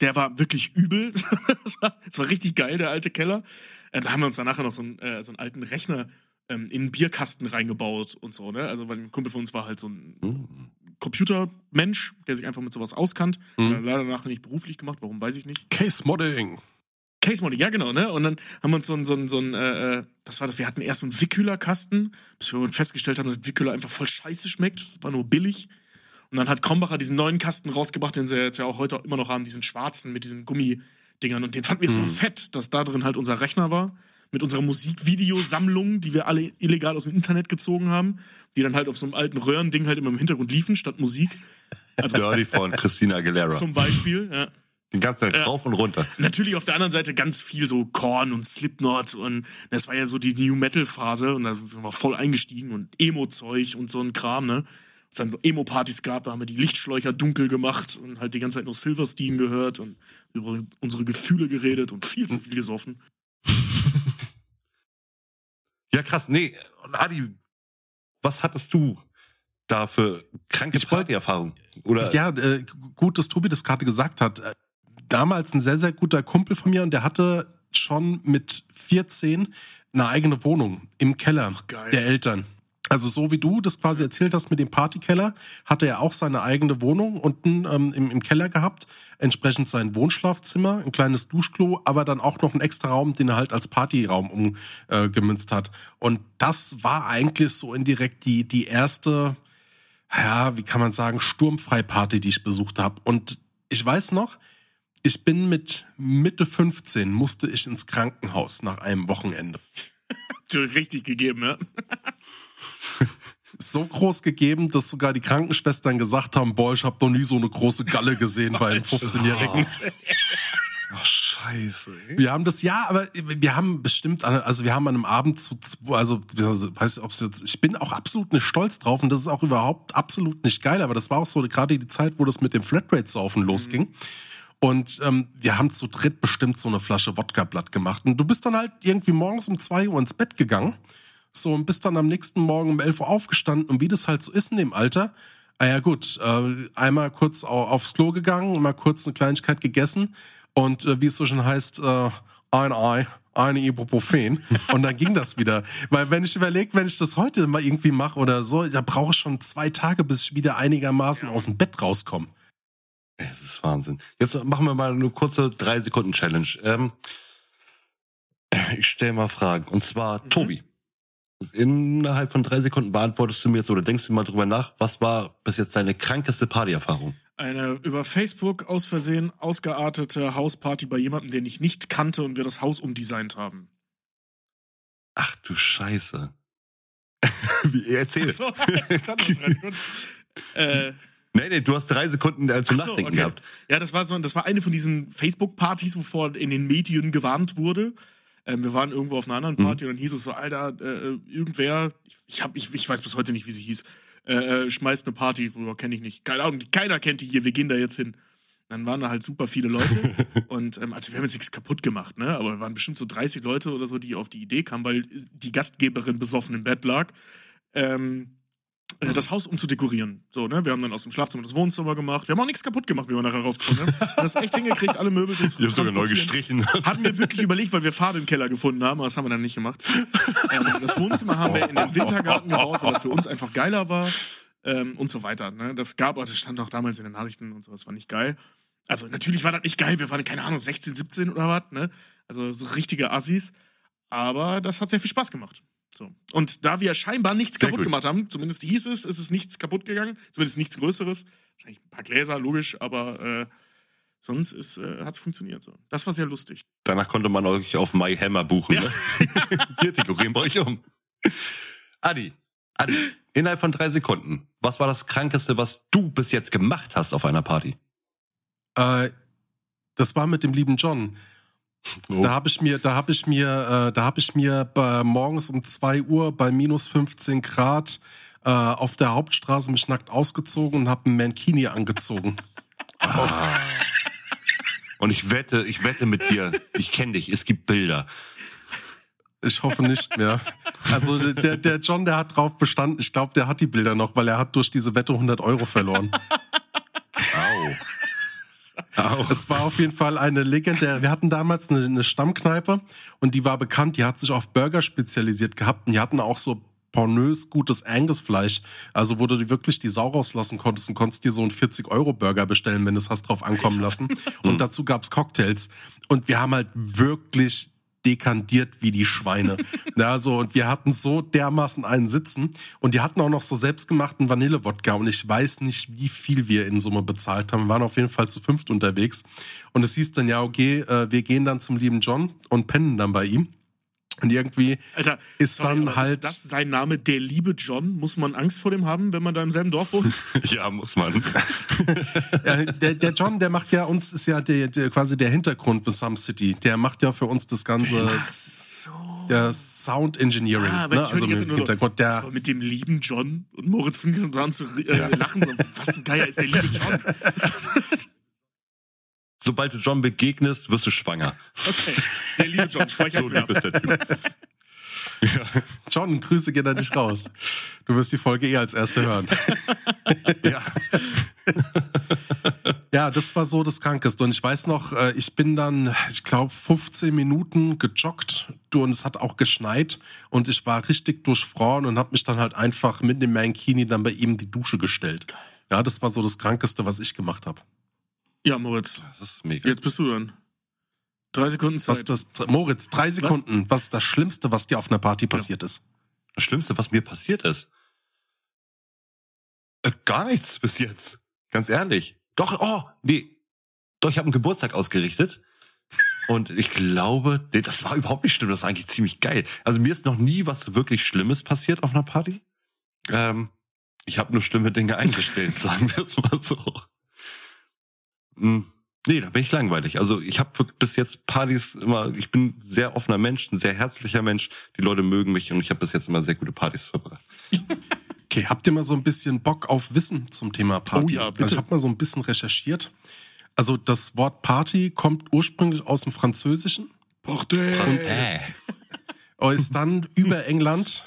der war wirklich übel. Es war, war richtig geil, der alte Keller. Äh, da haben wir uns dann nachher noch so einen, äh, so einen alten Rechner ähm, in einen Bierkasten reingebaut und so, ne? Also, weil ein Kumpel von uns war halt so ein Hm. Computermensch, der sich einfach mit sowas auskannt. Mhm. Hat er leider nachher nicht beruflich gemacht, warum weiß ich nicht. Case Modding. Case Modding, ja genau, ne? Und dann haben wir uns so ein, so ein, so ein äh, äh, was war das? Wir hatten erst so einen Wickhüler-Kasten, bis wir festgestellt haben, dass Wickhüler einfach voll scheiße schmeckt. War nur billig. Und dann hat Krombacher diesen neuen Kasten rausgebracht, den sie jetzt ja auch heute immer noch haben, diesen schwarzen mit diesen Gummidingern. Und den fanden wir so fett, dass da drin halt unser Rechner war. Mit unserer Musikvideosammlung, die wir alle illegal aus dem Internet gezogen haben, die dann halt auf so einem alten Röhrending halt immer im Hintergrund liefen, statt Musik. Also Dirty von Christina Aguilera. zum Beispiel, ja. Den ganzen Tag Ja. rauf und runter. Natürlich auf der anderen Seite ganz viel so Korn und Slipknot und das war ja so die New Metal Phase und da sind wir voll eingestiegen und Emo-Zeug und so ein Kram, ne? Es dann so Emo-Partys gab, da haben wir die Lichtschläucher dunkel gemacht und halt die ganze Zeit nur Silverstein gehört und über unsere Gefühle geredet und viel zu viel gesoffen. Ja, krass. Nee, und Adi, was hattest du da für kranke Party-Erfahrung? Oder Ja, äh, gut, dass Tobi das gerade gesagt hat. Äh, Damals ein sehr, sehr guter Kumpel von mir und der hatte schon mit 14 eine eigene Wohnung im Keller geil. der Eltern. Also so wie du das quasi erzählt hast mit dem Partykeller, hatte er auch seine eigene Wohnung unten ähm, im, im Keller gehabt, entsprechend sein Wohnschlafzimmer, ein kleines Duschklo, aber dann auch noch einen extra Raum, den er halt als Partyraum umgemünzt äh, hat. Und das war eigentlich so indirekt die, die erste, ja, wie kann man sagen, Sturmfreiparty, die ich besucht habe. Und ich weiß noch, ich bin mit Mitte 15, musste ich ins Krankenhaus nach einem Wochenende. Richtig gegeben, ja. So groß gegeben, dass sogar die Krankenschwestern gesagt haben, boah, ich habe noch nie so eine große Galle gesehen bei einem 15-Jährigen. Ach, scheiße. ey. Wir haben das, ja, aber wir haben bestimmt, also wir haben an einem Abend zu, zwei- also weiß nicht, ob es jetzt, ich bin auch absolut nicht stolz drauf und das ist auch überhaupt absolut nicht geil, aber das war auch so gerade die Zeit, wo das mit dem Flatrate-Saufen losging. Und ähm, wir haben zu dritt bestimmt so eine Flasche Wodka blatt gemacht. Und du bist dann halt irgendwie morgens um zwei Uhr ins Bett gegangen. So, und bist dann am nächsten Morgen um 11 Uhr aufgestanden. Und wie das halt so ist in dem Alter, ah ja gut, äh, einmal kurz au- aufs Klo gegangen, mal kurz eine Kleinigkeit gegessen. Und äh, wie es so schon heißt, äh, ein Ei, eine Ibuprofen. Und dann ging das wieder. Weil wenn ich überlege, wenn ich das heute mal irgendwie mache oder so, da brauche ich schon zwei Tage, bis ich wieder einigermaßen aus dem Bett rauskomme. Es ist Wahnsinn. Jetzt machen wir mal eine kurze drei Sekunden Challenge. Ähm, ich stelle mal Fragen. Und zwar, Mhm. Tobi. Innerhalb von drei Sekunden beantwortest du mir jetzt oder denkst du mal drüber nach, was war bis jetzt deine krankeste Partyerfahrung? Eine über Facebook aus Versehen ausgeartete Hausparty bei jemandem, den ich nicht kannte und wir das Haus umdesignt haben. Ach du Scheiße. Wie, erzähl. So, äh, Nee, nee, du hast drei Sekunden äh, zum so, Nachdenken okay. gehabt. Ja, das war so, das war eine von diesen Facebook-Partys, wovor in den Medien gewarnt wurde. Ähm, wir waren irgendwo auf einer anderen Party und dann hieß es so, Alter, äh, irgendwer, ich, ich, hab, ich, ich weiß bis heute nicht, wie sie hieß, äh, äh, schmeißt eine Party, wo kenne ich nicht. Keine Ahnung, keiner kennt die hier, wir gehen da jetzt hin. Dann waren da halt super viele Leute und ähm, also wir haben jetzt nichts kaputt gemacht, ne? Aber wir waren bestimmt so 30 Leute oder so, die auf die Idee kamen, weil die Gastgeberin besoffen im Bett lag. Ähm, äh, das Haus umzudekorieren. So, ne? Wir haben dann aus dem Schlafzimmer das Wohnzimmer gemacht. Wir haben auch nichts kaputt gemacht, wie wir nachher rausgekommen sind. Das ist echt hingekriegt, alle Möbel zu hab sogar neu transportieren. gestrichen. Hatten wir wirklich überlegt, weil wir Farbe im Keller gefunden haben, aber das haben wir dann nicht gemacht. Ähm, das Wohnzimmer haben wir in den Wintergarten gebaut, weil das für uns einfach geiler war ähm, und so weiter. Ne? Das gab, das stand auch damals in den Nachrichten und so, das war nicht geil. Also natürlich war das nicht geil, wir waren, keine Ahnung, 16, 17 oder was, ne? Also so richtige Assis. Aber das hat sehr viel Spaß gemacht. So. Und da wir scheinbar nichts Sehr kaputt gut. gemacht haben, zumindest hieß es, ist es nichts kaputt gegangen, zumindest nichts Größeres. Wahrscheinlich ein paar Gläser, logisch, aber äh, sonst äh, hat es funktioniert. So. Das war sehr lustig. Danach konnte man euch auf My Hammer buchen. Ja. Ne? Wir dekorieren bei euch um. Adi, Adi, innerhalb von drei Sekunden, was war das Krankeste, was du bis jetzt gemacht hast auf einer Party? Äh, das war mit dem lieben John. Oh. Da habe ich mir, da habe ich mir, äh, da habe ich mir bei, morgens um 2 Uhr bei minus 15 Grad äh, auf der Hauptstraße mich nackt ausgezogen und habe einen Mankini angezogen. Und ich wette, ich wette mit dir, ich kenne dich, es gibt Bilder. Ich hoffe nicht mehr. Also der, der John, der hat drauf bestanden. Ich glaube, der hat die Bilder noch, weil er hat durch diese Wette 100 Euro verloren. Au. Au. Es war auf jeden Fall eine legendäre. Wir hatten damals eine, eine Stammkneipe und die war bekannt. Die hat sich auf Burger spezialisiert gehabt und die hatten auch so pornös gutes Angus-Fleisch. Also wo du dir wirklich die Sau rauslassen konntest und konntest dir so einen 40-Euro-Burger bestellen, wenn du es hast drauf ankommen lassen. Und dazu gab's Cocktails. Und wir haben halt wirklich dekandiert wie die Schweine. ja, so, und wir hatten so dermaßen einen Sitzen und die hatten auch noch so selbstgemachten Vanillewodka und ich weiß nicht, wie viel wir in Summe bezahlt haben. Wir waren auf jeden Fall zu fünft unterwegs und es hieß dann, ja, okay, äh, wir gehen dann zum lieben John und pennen dann bei ihm. Und irgendwie Alter, ist sorry, dann halt. Ist das sein Name, der liebe John? Muss man Angst vor dem haben, wenn man da im selben Dorf wohnt? ja, muss man. Ja, der, der John, der macht ja uns, ist ja der, der quasi der Hintergrund bei Some City. Der macht ja für uns das ganze so. der Sound Engineering, Ah, ne? ich also nur so, das war mit dem lieben John und Moritz fing schon so an zu äh, lachen. So, was zum Geier ist der liebe John? Sobald du John begegnest, wirst du schwanger. Okay, der liebe John, speichert So mir lieb ab. ist der Typ. ja. John, Grüße gehen an dich raus. Du wirst die Folge eh als erste hören. ja. Ja, das war so das Krankeste. Und ich weiß noch, äh, ich bin dann, ich glaube, 15 Minuten gejoggt Du, und es hat auch geschneit und ich war richtig durchfroren und habe mich dann halt einfach mit dem Mankini dann bei ihm in die Dusche gestellt. Ja, das war so das Krankeste, was ich gemacht habe. Ja, Moritz, Das ist mega. jetzt bist du dann. Drei Sekunden Was Zeit. das, Moritz, drei Sekunden. Was ist das Schlimmste, was dir auf einer Party passiert ist? Das Schlimmste, was mir passiert ist. Äh, gar nichts bis jetzt. Ganz ehrlich. Doch, oh, nee. Doch, ich habe einen Geburtstag ausgerichtet. Und ich glaube, nee, das war überhaupt nicht schlimm. Das war eigentlich ziemlich geil. Also mir ist noch nie was wirklich Schlimmes passiert auf einer Party. Ähm, ich habe nur schlimme Dinge eingestellt, sagen wir es mal so. Hm, Nee, da bin ich langweilig. Also ich habe bis jetzt Partys immer, ich bin ein sehr offener Mensch, ein sehr herzlicher Mensch. Die Leute mögen mich und ich habe bis jetzt immer sehr gute Partys verbracht. Okay, habt ihr mal so ein bisschen Bock auf Wissen zum Thema Party? Oh ja, bitte. Also ich habe mal so ein bisschen recherchiert. Also das Wort Party kommt ursprünglich aus dem Französischen, Äh. ist dann über England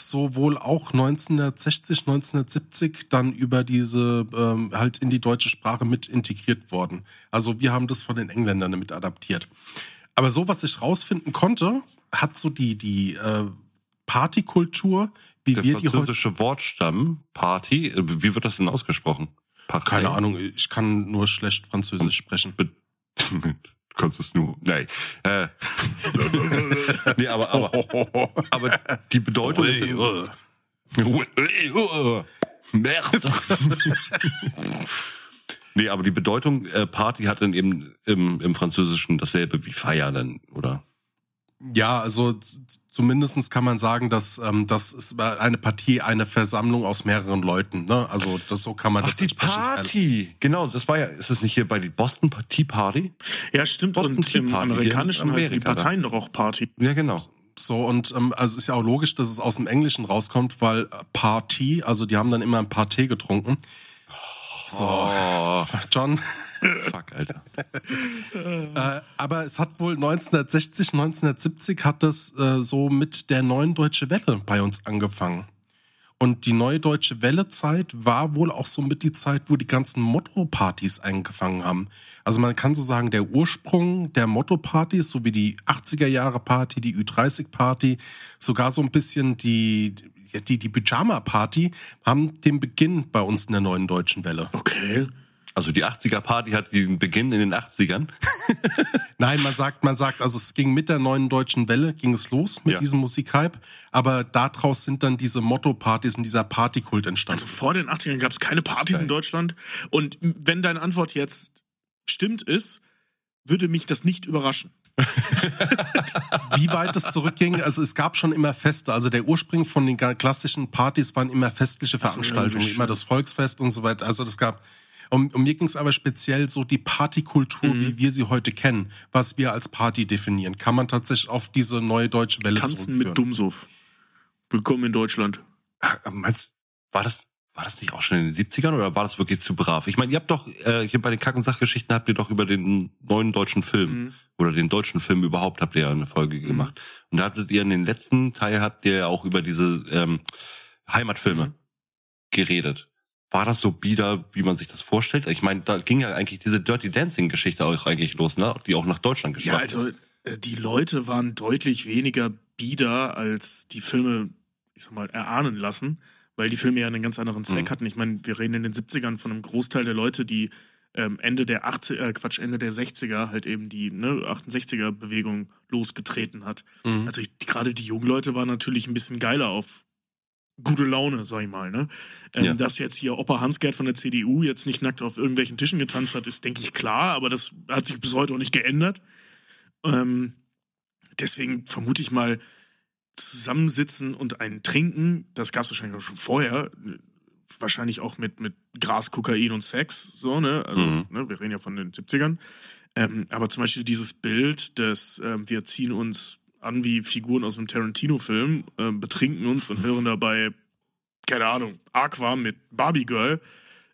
sowohl auch 1960, 1970 dann über diese ähm, halt in die deutsche Sprache mit integriert worden. Also wir haben das von den Engländern damit adaptiert. Aber so, was ich rausfinden konnte, hat so die, die äh, Partykultur, wie Der wir die französische Wortstamm, Party, äh, wie wird das denn ausgesprochen? Partei? Keine Ahnung, ich kann nur schlecht Französisch sprechen. Du kannst es nur. Nein. Äh, nee, aber, aber, aber die Bedeutung ist. Nee, aber die Bedeutung äh, Party hat dann eben im, im Französischen dasselbe wie Feier dann, oder? Ja, also zumindestens kann man sagen, dass ähm, das ist eine Partie, eine Versammlung aus mehreren Leuten. Ne? Also das, so kann man Ach, das die Party. Genau, das war ja, ist es nicht hier bei die Boston Tea Party? Ja, stimmt. Boston und Tea im Party Amerikanischen heißen die. Parteien doch auch Party. Ja, genau. So, und ähm, also es ist ja auch logisch, dass es aus dem Englischen rauskommt, weil äh, Party, also die haben dann immer ein paar Tee getrunken. So, Oh, John. fuck, Alter. Äh, aber es hat wohl 1960, 1970 hat das äh, so mit der neuen Deutsche Welle bei uns angefangen. Und die neue Deutsche Welle-Zeit war wohl auch so mit die Zeit, wo die ganzen Motto-Partys eingefangen haben. Also man kann so sagen, der Ursprung der Motto-Partys, so wie die 80er-Jahre-Party, die Ü30-Party, sogar so ein bisschen die, die, die Pyjama-Party, haben den Beginn bei uns in der neuen Deutschen Welle. Okay. Also die 80er Party hat den Beginn in den 80ern. Nein, man sagt, man sagt, also es ging mit der neuen deutschen Welle, ging es los mit Ja. diesem Musikhype, aber daraus sind dann diese Motto-Partys und dieser Partykult entstanden. Also vor den 80ern gab es keine Partys in Deutschland. Und wenn deine Antwort jetzt stimmt ist, würde mich das nicht überraschen. Wie weit es zurückging, also es gab schon immer Feste, also der Ursprung von den klassischen Partys waren immer festliche Veranstaltungen, immer das Volksfest und so weiter, also das gab um, um mir ging es aber speziell so die Partykultur, Mhm. wie wir sie heute kennen, was wir als Party definieren, kann man tatsächlich auf diese neue deutsche Welle Tanzen zurückführen. mit Dummsuff. Willkommen in Deutschland. Äh, Meinst war das war das nicht auch schon in den 70ern oder war das wirklich zu brav? Ich meine, ihr habt doch äh, hier bei den Kack- und Sachgeschichten habt ihr doch über den neuen deutschen Film Mhm. oder den deutschen Film überhaupt habt ihr ja eine Folge gemacht. Und da hattet ihr in den letzten Teil habt ihr ja auch über diese ähm, Heimatfilme Mhm. geredet. War das so bieder, wie man sich das vorstellt? Ich meine, da ging ja eigentlich diese Dirty Dancing Geschichte auch eigentlich los, ne? Die auch nach Deutschland Ja, geschwappt also ist. äh, die Leute waren deutlich weniger bieder, als die Filme, ich sag mal, erahnen lassen, weil die Filme ja einen ganz anderen Zweck Mhm. hatten. Ich meine, wir reden in den 70ern von einem Großteil der Leute, die ähm, Ende der 80 äh, Quatsch, Ende der 60er halt eben die ne, 68er Bewegung losgetreten hat. Mhm. Also gerade die jungen Leute waren natürlich ein bisschen geiler auf gute Laune, sag ich mal. Ne? Ähm, Ja. Dass jetzt hier Opa Hans-Gerd von der CDU jetzt nicht nackt auf irgendwelchen Tischen getanzt hat, ist, denke ich, klar, aber das hat sich bis heute auch nicht geändert. Ähm, deswegen vermute ich mal, zusammensitzen und einen trinken, das gab es wahrscheinlich auch schon vorher, wahrscheinlich auch mit, mit Gras, Kokain und Sex, so, ne? Also, Mhm. ne? Wir reden ja von den 70ern. Ähm, aber zum Beispiel dieses Bild, dass ähm, wir ziehen uns an wie Figuren aus einem Tarantino-Film, ähm, betrinken uns und hören dabei, keine Ahnung, Aqua mit Barbie Girl.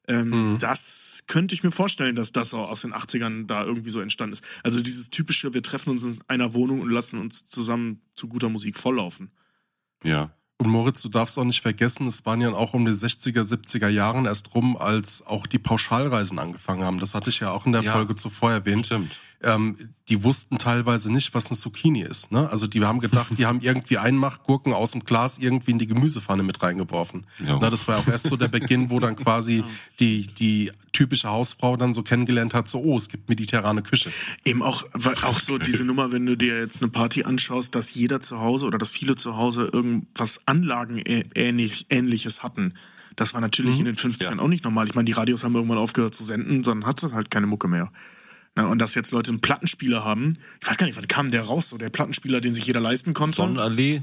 Ähm, Mhm. Das könnte ich mir vorstellen, dass das auch aus den 80ern da irgendwie so entstanden ist. Also dieses typische, wir treffen uns in einer Wohnung und lassen uns zusammen zu guter Musik volllaufen. Ja. Und Moritz, du darfst auch nicht vergessen, es waren ja auch um die 60er, 70er Jahren erst rum, als auch die Pauschalreisen angefangen haben. Das hatte ich ja auch in der Ja. Folge zuvor erwähnt. Stimmt. Ähm, die wussten teilweise nicht, was eine Zucchini ist. Ne? Also die haben gedacht, die haben irgendwie Einmachgurken aus dem Glas irgendwie in die Gemüsepfanne mit reingeworfen. Ja. Na, das war auch erst so der Beginn, wo dann quasi die, die typische Hausfrau dann so kennengelernt hat, so, oh, es gibt mediterrane Küche. Eben auch, auch so diese Nummer, wenn du dir jetzt eine Party anschaust, dass jeder zu Hause oder dass viele zu Hause irgendwas Anlagenähnlich, Ähnliches hatten. Das war natürlich in den 50ern Ja. auch nicht normal. Ich meine, die Radios haben irgendwann aufgehört zu senden, dann hat es halt keine Mucke mehr. Na, und dass jetzt Leute einen Plattenspieler haben, ich weiß gar nicht, wann kam der raus, so der Plattenspieler, den sich jeder leisten konnte. Sonnenallee,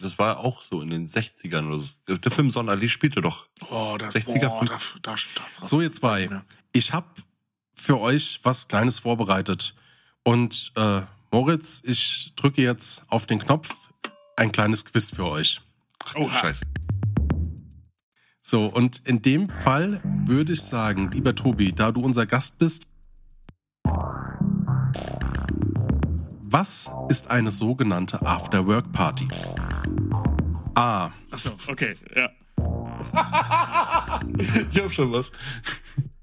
das war auch so in den 60ern oder so. Der Film Sonnenallee spielte doch. oh, das, 60er, boah, da, da, da, So, ihr zwei. Ich habe für euch was Kleines vorbereitet. Und äh, Moritz, ich drücke jetzt auf den Knopf ein kleines Quiz für euch. Oha. Scheiße. So, und in dem Fall würde ich sagen, lieber Tobi, da du unser Gast bist, was ist eine sogenannte After-Work-Party? A. Achso, okay, ja. Ich hab schon was.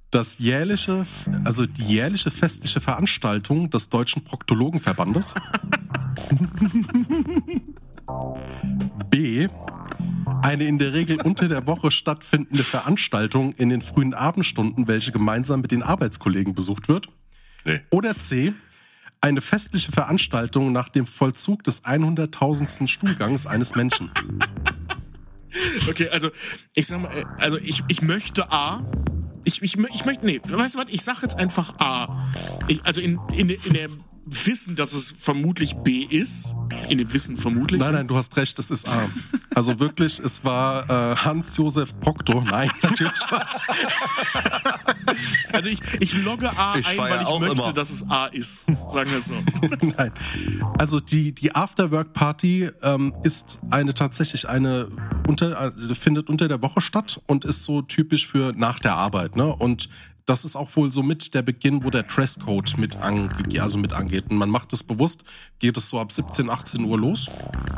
Das jährliche, also die jährliche festliche Veranstaltung des Deutschen Proktologenverbandes. B. Eine in der Regel unter der Woche stattfindende Veranstaltung in den frühen Abendstunden, welche gemeinsam mit den Arbeitskollegen besucht wird. Nee. Oder C. Eine festliche Veranstaltung nach dem Vollzug des 100.000. Stuhlgangs eines Menschen. Okay, also ich sag mal, äh, also ich, ich möchte A. Ich, ich, ich möchte, nee, weißt du was, ich sag jetzt einfach A. Ich, also in, in, der- in dem Wissen, dass es vermutlich B ist. In dem Wissen vermutlich. Nein, nein, du hast recht, es ist A. Also wirklich, es war äh, Hans-Josef Proctor. Nein, natürlich was. Also ich, ich logge A Ich ein, weil ich möchte, immer. dass es A ist. Sagen wir es so. Nein. Also die, die Afterwork-Party ähm, ist eine tatsächlich eine unter, also findet unter der Woche statt und ist so typisch für nach der Arbeit, ne? Und das ist auch wohl so mit der Beginn, wo der Dresscode mit, ange, also mit angeht. Und man macht es bewusst, geht es so ab 17, 18 Uhr los.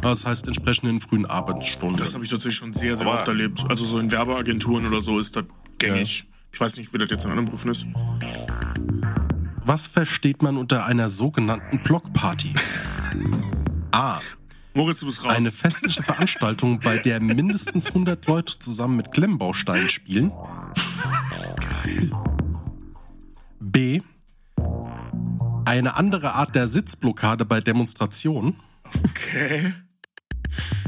Das heißt entsprechend in den frühen Abendstunden. Das habe ich tatsächlich schon sehr, sehr Aber- oft erlebt. Also so in Werbeagenturen oder so ist das gängig. Ich weiß nicht, wie das jetzt in anderen Berufen ist. Was versteht man unter einer sogenannten Blockparty? A. Moritz, du bist raus. Eine festliche Veranstaltung, bei der mindestens 100 Leute zusammen mit Klemmbausteinen spielen. B. Eine andere Art der Sitzblockade bei Demonstrationen. okay.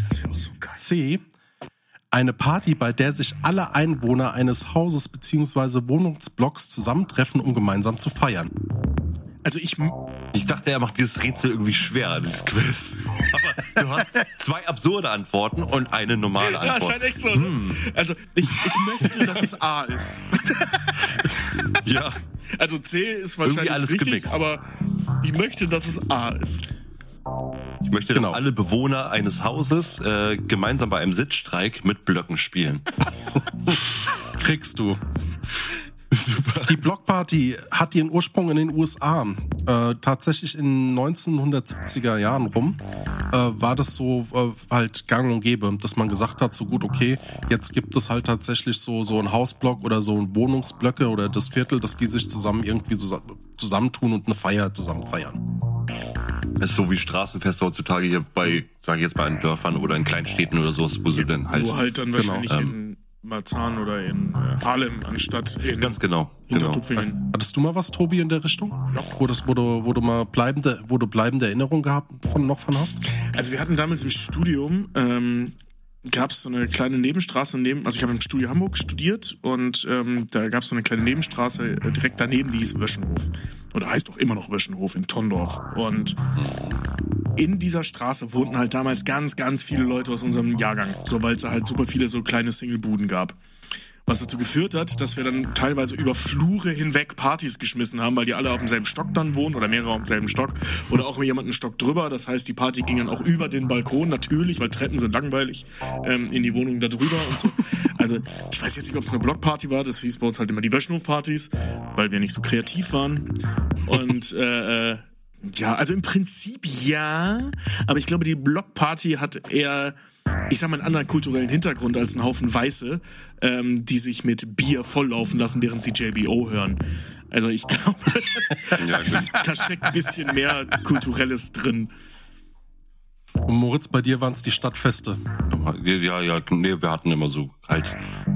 Das ist ja auch so geil. C. Eine Party, bei der sich alle Einwohner eines Hauses bzw. Wohnungsblocks zusammentreffen, um gemeinsam zu feiern. Also ich, Ich dachte, er macht dieses Rätsel irgendwie schwer, dieses Quiz. Aber du hast zwei absurde Antworten und eine normale Ja, ist Antwort. halt echt so. ne? Also, ich, ich möchte, dass es A ist. Ja. Also C ist wahrscheinlich alles richtig, gemixt. aber ich möchte, dass es A ist. Ich möchte, Genau. dass alle Bewohner eines Hauses äh, gemeinsam bei einem Sitzstreik mit Blöcken spielen. Kriegst du. Die Blockparty hat ihren Ursprung in den USA. Äh, tatsächlich in 1970er Jahren rum äh, war das so äh, halt gang und gäbe, dass man gesagt hat, so gut, okay, jetzt gibt es halt tatsächlich so, so ein Hausblock oder so ein Wohnungsblöcke oder das Viertel, dass die sich zusammen irgendwie zus- zusammentun und eine Feier zusammen feiern. Das ist so wie Straßenfeste heutzutage hier bei, sage ich jetzt mal, in Dörfern oder in Kleinstädten oder sowas, wo sie dann halt. Nur halt dann wahrscheinlich ähm, in Marzahn oder in äh, Harlem anstatt in Ganz genau. genau. Hattest du mal was, Tobi, in der Richtung? Wo, das, wo, du, wo du mal bleibende, wo du bleibende Erinnerungen gehabt von, noch von hast? Also wir hatten damals im Studium, ähm, gab es so eine kleine Nebenstraße neben, also ich habe im Studio Hamburg studiert und ähm, da gab es so eine kleine Nebenstraße äh, direkt daneben, die hieß Wöschenhof. Oder heißt auch immer noch Wöschenhof in Tondorf. Und in dieser Straße wohnten halt damals ganz, ganz viele Leute aus unserem Jahrgang, so weil es halt super viele so kleine Singlebuden gab. Was dazu geführt hat, dass wir dann teilweise über Flure hinweg Partys geschmissen haben, weil die alle auf demselben Stock dann wohnen oder mehrere auf demselben Stock oder auch jemand einen Stock drüber. Das heißt, die Party ging dann auch über den Balkon, natürlich, weil Treppen sind langweilig, ähm, in die Wohnung da drüber und so. Also, ich weiß jetzt nicht, ob es eine Blockparty war, das hieß bei uns halt immer die Wöschenhof-Partys, weil wir nicht so kreativ waren. Und, äh, äh, ja, also im Prinzip ja, aber ich glaube, die Blockparty hat eher, ich sag mal, einen anderen kulturellen Hintergrund als ein Haufen Weiße, ähm, die sich mit Bier volllaufen lassen, während sie JBO hören. Also ich glaube, das, da steckt ein bisschen mehr Kulturelles drin. Und Moritz, bei dir waren es die Stadtfeste. Ja, ja, nee, wir hatten immer so halt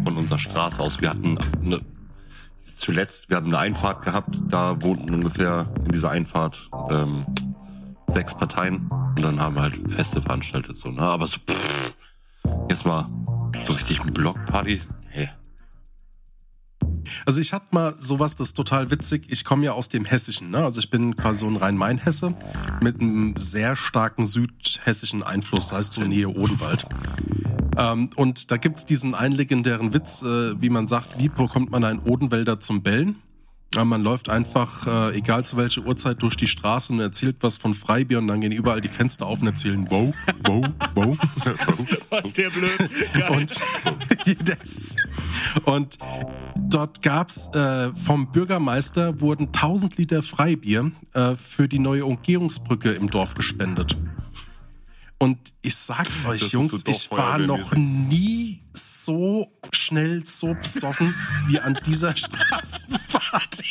von unserer Straße aus. Wir hatten eine, zuletzt, wir haben eine Einfahrt gehabt, da wohnten ungefähr in dieser Einfahrt ähm, sechs Parteien und dann haben wir halt Feste veranstaltet. So, ne? Aber so, pff, jetzt mal so richtig Blockparty. Hey. Also ich hatte mal sowas, das ist total witzig. Ich komme ja aus dem Hessischen, ne? Also ich bin quasi so ein Rhein-Main-Hesse mit einem sehr starken südhessischen Einfluss, das heißt so Nähe Odenwald. Ähm, und da gibt's diesen einen legendären Witz, äh, wie man sagt, wie bekommt man einen Odenwälder zum Bellen? Ja, man läuft einfach, äh, egal zu welcher Uhrzeit, durch die Straße und erzählt was von Freibier und dann gehen überall die Fenster auf und erzählen wow, wow, wow. Was der blöd. Und, das, und dort gab's äh, vom Bürgermeister wurden 1000 Liter Freibier äh, für die neue Umgehungsbrücke im Dorf gespendet. Und ich sag's euch, Das Jungs, so ich war noch nie so schnell so besoffen wie an dieser Straßenfahrt.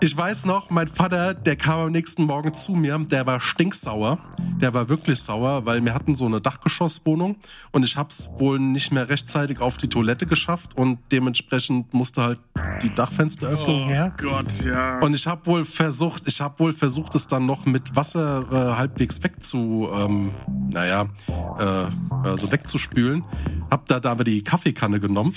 Ich weiß noch, mein Vater, der kam am nächsten Morgen zu mir, der war stinksauer. Der war wirklich sauer, weil wir hatten so eine Dachgeschosswohnung und ich hab's wohl nicht mehr rechtzeitig auf die Toilette geschafft und dementsprechend musste halt die Dachfensteröffnung Oh her. Gott, ja. Und ich habe wohl versucht, ich habe wohl versucht, es dann noch mit Wasser äh, halbwegs wegzu, ähm, naja, äh, äh, so wegzuspülen. Hab da da aber die Kaffeekanne genommen.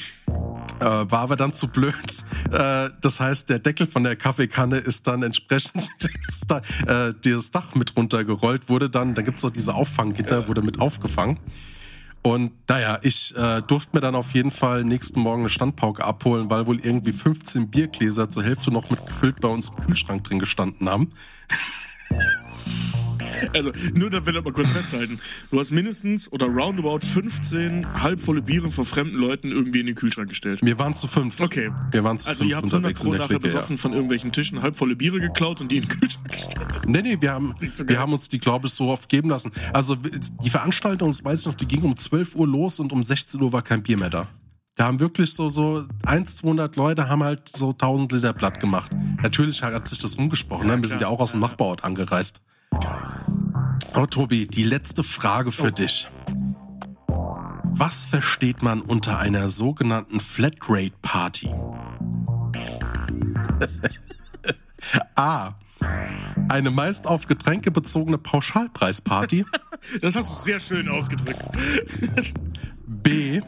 Äh, war aber dann zu blöd. Äh, das heißt, der Deckel von der Kaffeekanne ist dann entsprechend äh, dieses Dach mit runtergerollt, wurde dann, da gibt's so diese Auffanggitter, wurde mit aufgefangen. Und naja, ich äh, durfte mir dann auf jeden Fall nächsten Morgen eine Standpauke abholen, weil wohl irgendwie 15 Biergläser zur Hälfte noch mit gefüllt bei uns im Kühlschrank drin gestanden haben. Also, nur damit wir mal kurz festhalten. Du hast mindestens oder roundabout 15 halbvolle Biere von fremden Leuten irgendwie in den Kühlschrank gestellt. Wir waren zu fünf. Okay. Wir waren zu Also fünf ihr habt 100 unterwegs in Pro nachher Clique, ja. besoffen von irgendwelchen Tischen halbvolle Biere geklaut und die in den Kühlschrank gestellt. Nee, nee, wir haben, so wir haben uns die, glaube ich, so oft geben lassen. Also die Veranstaltung, das weiß ich noch, die ging um 12 Uhr los und um 16 Uhr war kein Bier mehr da. Da haben wirklich so, so 1, 200 Leute haben halt so 1000 Liter Blatt gemacht. Natürlich hat sich das umgesprochen, ne? Wir sind ja auch aus dem Nachbarort angereist. Aber Tobi, die letzte Frage für dich. Was versteht man unter einer sogenannten Flatrate Party? A. Eine meist auf Getränke bezogene Pauschalpreisparty. Das hast du sehr schön ausgedrückt. B.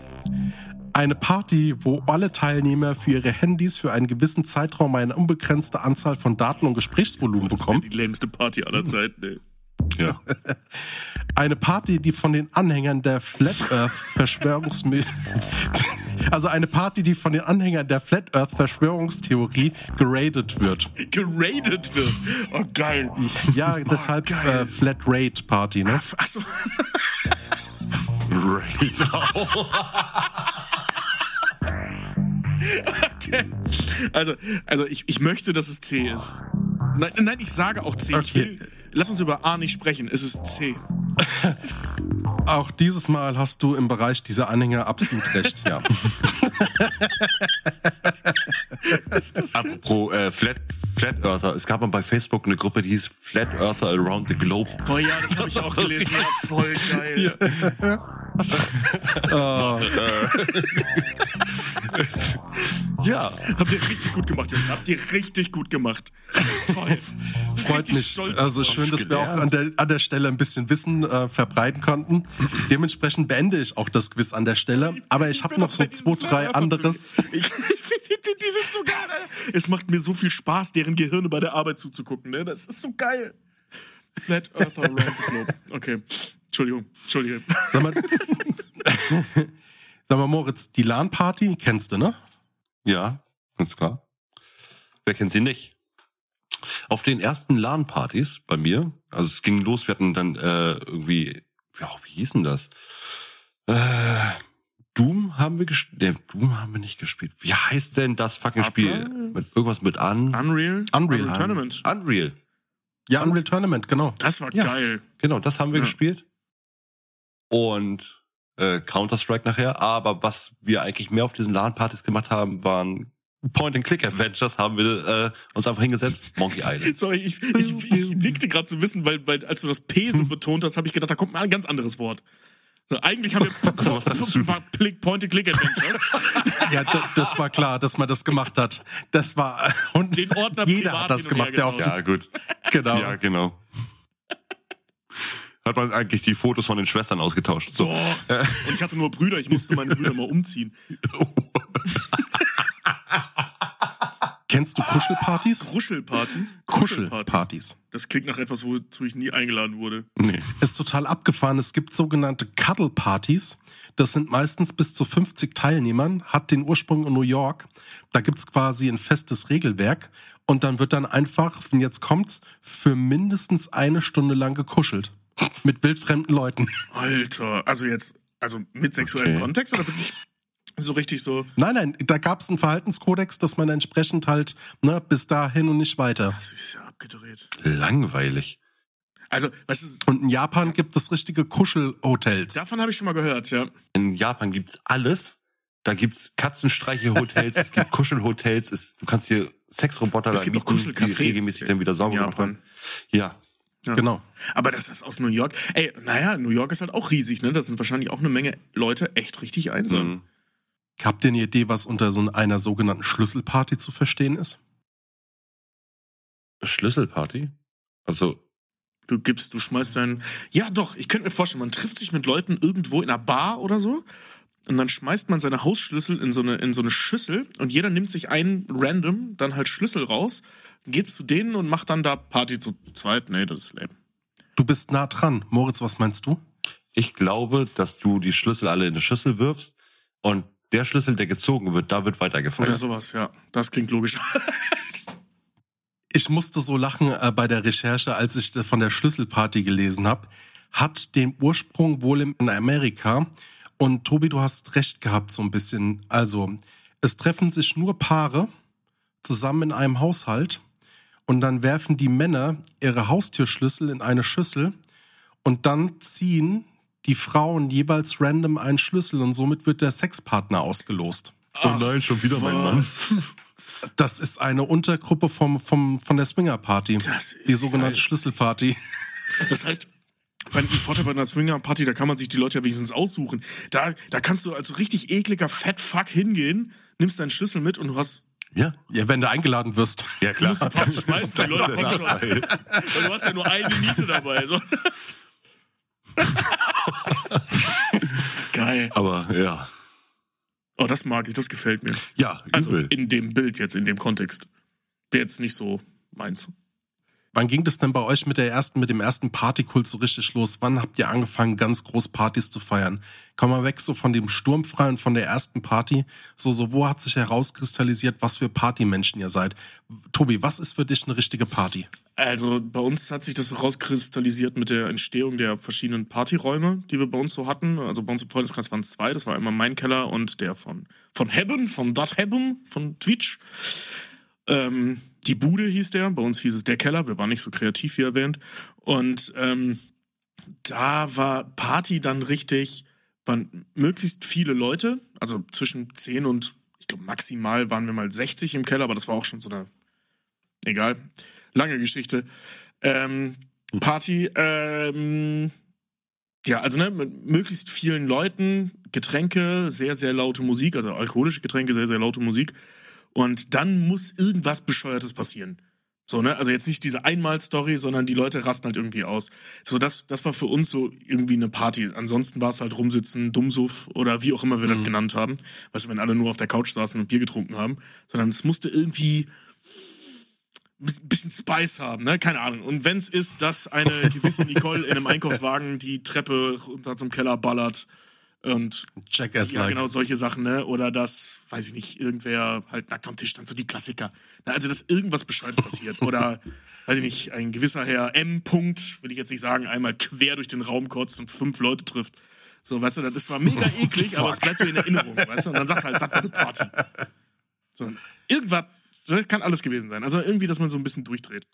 Eine Party, wo alle Teilnehmer für ihre Handys für einen gewissen Zeitraum eine unbegrenzte Anzahl von Daten und Gesprächsvolumen bekommen. Die lämste Party aller Zeiten, ey. Ja. Eine Party, die von den Anhängern der Flat Earth Verschwörungsmythologie also eine Party, die von den Anhängern der Flat Earth Verschwörungstheorie geradet wird. Geradet wird. Oh, geil. Ja, deshalb geil. äh, Flat Rate Party, ne? Achso. Okay. Also, also ich, ich möchte, dass es C ist. Nein, nein, ich sage auch C. Ich Okay. will, lass uns über A nicht sprechen. Es ist C. Auch dieses Mal hast du im Bereich dieser Anhänger absolut recht, ja. Apropos äh, Flat, Flat Earther. Es gab mal bei Facebook eine Gruppe, die hieß Flat Earther Around the Globe. Oh ja, das habe ich auch gelesen. Ja, voll geil. Ja. Habt ihr richtig gut gemacht, Jungs. Habt ihr richtig gut gemacht. Toll. Freut mich. Also schön, dass wir auch an der, an der Stelle ein bisschen Wissen äh, verbreiten konnten. Dementsprechend beende ich auch das Quiz an der Stelle. Aber ich habe bin noch so zwei, drei anderes. Ich, ich finde die sind so geil. Es macht mir so viel Spaß, deren Gehirne bei der Arbeit zuzugucken. Ne? Das ist so geil. Flat Earther around the globe. Okay. Entschuldigung. Entschuldigung. Sag mal, sag mal Moritz, die LAN-Party kennst du, ne? Ja, ganz klar. Wer kennt sie nicht? Auf den ersten LAN-Partys bei mir, also es ging los, wir hatten dann äh, irgendwie, ja, wie hieß denn das? Äh, Doom haben wir gespielt. Nee, Doom haben wir nicht gespielt. Wie heißt denn das fucking Spiel? Mit irgendwas mit an. Unreal? Unreal. Tournament. Unreal. Ja, Unreal Tournament, genau. Das war Ja. geil. Genau, das haben wir Ja. gespielt. Und äh, Counter-Strike nachher. Aber was wir eigentlich mehr auf diesen LAN-Partys gemacht haben, waren Point-and-Click-Adventures, haben wir äh, uns einfach hingesetzt. Monkey Island. Sorry, ich, ich, ich nickte gerade zu wissen, weil, weil als du das P so betont hast, habe ich gedacht, da kommt mal ein ganz anderes Wort. So, eigentlich haben wir So, was dachtest du? Point-and-Click-Adventures. Ja, das war klar, dass man das gemacht hat. Das war und Den Ordner jeder hat das gemacht, der. Ja, gut. genau. Ja, genau. Hat man eigentlich die Fotos von den Schwestern ausgetauscht. So. Boah. Und ich hatte nur Brüder, ich musste meine Brüder mal umziehen. Kennst du Kuschelpartys? Kuschelpartys? Kuschelpartys. Das klingt nach etwas, wozu ich nie eingeladen wurde. Nee. Ist total abgefahren. Es gibt sogenannte Cuddle-Partys. Das sind meistens bis zu 50 Teilnehmern, hat den Ursprung in New York. Da gibt's quasi ein festes Regelwerk. Und dann wird dann einfach, und jetzt kommt's, für mindestens eine Stunde lang gekuschelt. Mit wildfremden Leuten. Alter, also jetzt, also mit sexuellem Okay. Kontext oder wirklich so richtig so, Nein, nein, da gab's einen Verhaltenskodex, dass man entsprechend halt, ne, bis dahin und nicht weiter. das ist ja abgedreht. Langweilig. Also, weißt du, Und in Japan gibt es richtige Kuschelhotels. davon habe ich schon mal gehört, ja. In Japan gibt's alles. Da gibt's Katzenstreiche-Hotels, es gibt Kuschelhotels, es, du kannst hier Sexroboter Es gibt auch die Kuschelcafés regelmäßig dann wieder sauber werden. Ja. Ja. Genau. Aber das ist aus New York. Ey, naja, New York ist halt auch riesig, ne? Da sind wahrscheinlich auch eine Menge Leute echt richtig einsam. Mhm. Habt ihr eine Idee, was unter so einer sogenannten Schlüsselparty zu verstehen ist? Schlüsselparty? Also, Du gibst, du schmeißt deinen. Ja, doch, ich könnte mir vorstellen, man trifft sich mit Leuten irgendwo in einer Bar oder so. Und dann schmeißt man seine Hausschlüssel in so eine, in so eine Schüssel und jeder nimmt sich einen random, dann halt Schlüssel raus, geht zu denen und macht dann da Party zu zweit. Nee, das ist lame. Du bist nah dran. Moritz, was meinst du? ich glaube, dass du die Schlüssel alle in eine Schüssel wirfst und der Schlüssel, der gezogen wird, da wird Oder weitergefallen. sowas, ja. Das klingt logisch. Ich musste so lachen äh, bei der Recherche, als ich von der Schlüsselparty gelesen habe. Hat den Ursprung wohl in Amerika. Und Tobi, du hast recht gehabt so ein bisschen. Also, es treffen sich nur Paare zusammen in einem Haushalt und dann werfen die Männer ihre Haustürschlüssel in eine Schüssel und dann ziehen die Frauen jeweils random einen Schlüssel und somit wird der Sexpartner ausgelost. oh nein, schon wieder mein Mann. Das ist eine Untergruppe vom, vom, von der Swinger-Party. Das ist Die sogenannte geil. Schlüsselparty. Das heißt, bei einem Vorteil bei einer Swinger-Party, da kann man sich die Leute ja wenigstens aussuchen. Da, da kannst du als richtig ekliger Fettfuck hingehen, nimmst deinen Schlüssel mit und du hast. Ja, Ja, wenn du eingeladen wirst. ja klar. musst du praktisch schmeißen, die Leute schon. Weil du hast ja nur eine Miete dabei. So. Geil. Aber ja. Oh, das mag ich, das gefällt mir. Ja, Also übel. in dem Bild jetzt, in dem Kontext. Wäre jetzt nicht so meins. Wann ging das denn bei euch mit der ersten, mit dem ersten Partykult so richtig los? Wann habt ihr angefangen, ganz groß Partys zu feiern? Komm mal weg so von dem Sturmfrei und von der ersten Party. So, so, wo hat sich herauskristallisiert, was für Partymenschen ihr seid? Tobi, was ist für dich eine richtige Party? Also bei uns hat sich das so rauskristallisiert mit der Entstehung der verschiedenen Partyräume, die wir bei uns so hatten. Also bei uns im Freundeskreis waren es zwei. Das war einmal mein Keller und der von, von Hebben, von Dat Hebben, von Twitch. Ähm, die Bude hieß der, bei uns hieß es der Keller. Wir waren nicht so kreativ, wie erwähnt. Und ähm, da war Party dann richtig, waren möglichst viele Leute, also zwischen 10 und, ich glaube, maximal waren wir mal 60 im Keller, aber das war auch schon so eine, egal, lange Geschichte. Ähm, Party, ähm, ja, also ne, mit möglichst vielen Leuten, Getränke, sehr, sehr laute Musik, also alkoholische Getränke, sehr, sehr laute Musik. Und dann muss irgendwas Bescheuertes passieren. So, ne? Also jetzt nicht diese Einmal-Story, sondern die Leute rasten halt irgendwie aus. So, das, das war für uns so irgendwie eine Party. Ansonsten war es halt rumsitzen, Dummsuff oder wie auch immer wir das genannt haben. Weißt du, wenn alle nur auf der Couch saßen und Bier getrunken haben. Sondern es musste irgendwie ein bisschen Spice haben, ne? Keine Ahnung. Und wenn es ist, dass eine gewisse Nicole in einem Einkaufswagen die Treppe runter zum Keller ballert und Jackass ja, like. genau, solche Sachen, ne? Oder dass, weiß ich nicht, irgendwer halt nackt am Tisch stand, so die Klassiker. Na, also, dass irgendwas Bescheuertes passiert. Oder, weiß ich nicht, ein gewisser Herr M. Punkt, will ich jetzt nicht sagen, einmal quer durch den Raum kotzt und fünf Leute trifft. So, weißt du, das ist zwar mega eklig, aber es bleibt so in Erinnerung, weißt du? Und dann sagst du halt, das war eine Party. So, irgendwas, das kann alles gewesen sein. Also irgendwie, dass man so ein bisschen durchdreht.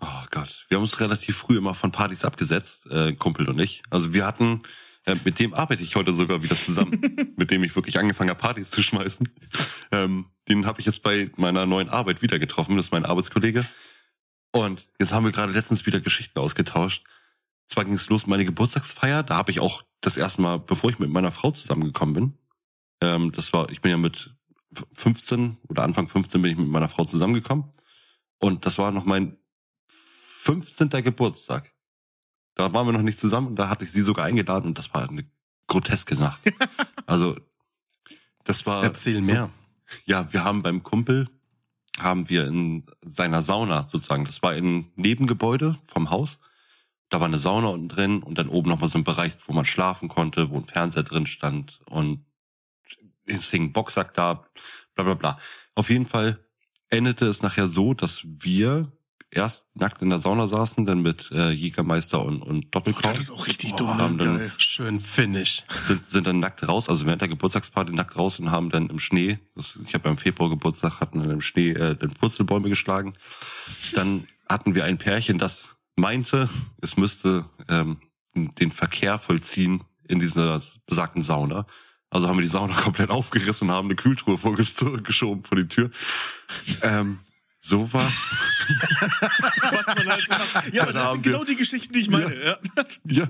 Oh Gott. Wir haben uns relativ früh immer von Partys abgesetzt, äh, Kumpel und ich. Also wir hatten, äh, mit dem arbeite ich heute sogar wieder zusammen, mit dem ich wirklich angefangen habe, Partys zu schmeißen. Ähm, den habe ich jetzt bei meiner neuen Arbeit wieder getroffen. Das ist mein Arbeitskollege. Und jetzt haben wir gerade letztens wieder Geschichten ausgetauscht. Zwar ging es los, meine Geburtstagsfeier. Da habe ich auch das erste Mal, bevor ich mit meiner Frau zusammengekommen bin, ähm, das war, ich bin ja mit 15 oder Anfang 15 bin ich mit meiner Frau zusammengekommen. Und das war noch mein 15. Geburtstag. Da waren wir noch nicht zusammen und da hatte ich sie sogar eingeladen und das war eine groteske Nacht. also, das war. Erzähl mehr. Ja, wir haben beim Kumpel, haben wir in seiner Sauna sozusagen, das war ein Nebengebäude vom Haus. Da war eine Sauna unten drin und dann oben nochmal so ein Bereich, wo man schlafen konnte, wo ein Fernseher drin stand und es hing ein Boxsack da, bla bla bla. Auf jeden Fall endete es nachher so, dass wir erst nackt in der Sauna saßen, dann mit äh, Jägermeister und, und Doppelkorn. Das ist auch richtig dumm, haben ne? dann- Geil. Schön Finish. sind, sind dann nackt raus, also während der Geburtstagsparty nackt raus und haben dann im Schnee, das, ich habe ja im Februar Geburtstag, hatten dann im Schnee äh, den Purzelbäume geschlagen. Dann hatten wir ein Pärchen, das meinte, es müsste ähm, den Verkehr vollziehen in dieser besagten Sauna. Also haben wir die Sauna komplett aufgerissen und haben eine Kühltruhe vorgeschoben vor die Tür. Ähm, sowas. Was man halt so macht. Ja, aber das sind wir- genau die Geschichten, die ich meine. Ja. Ja.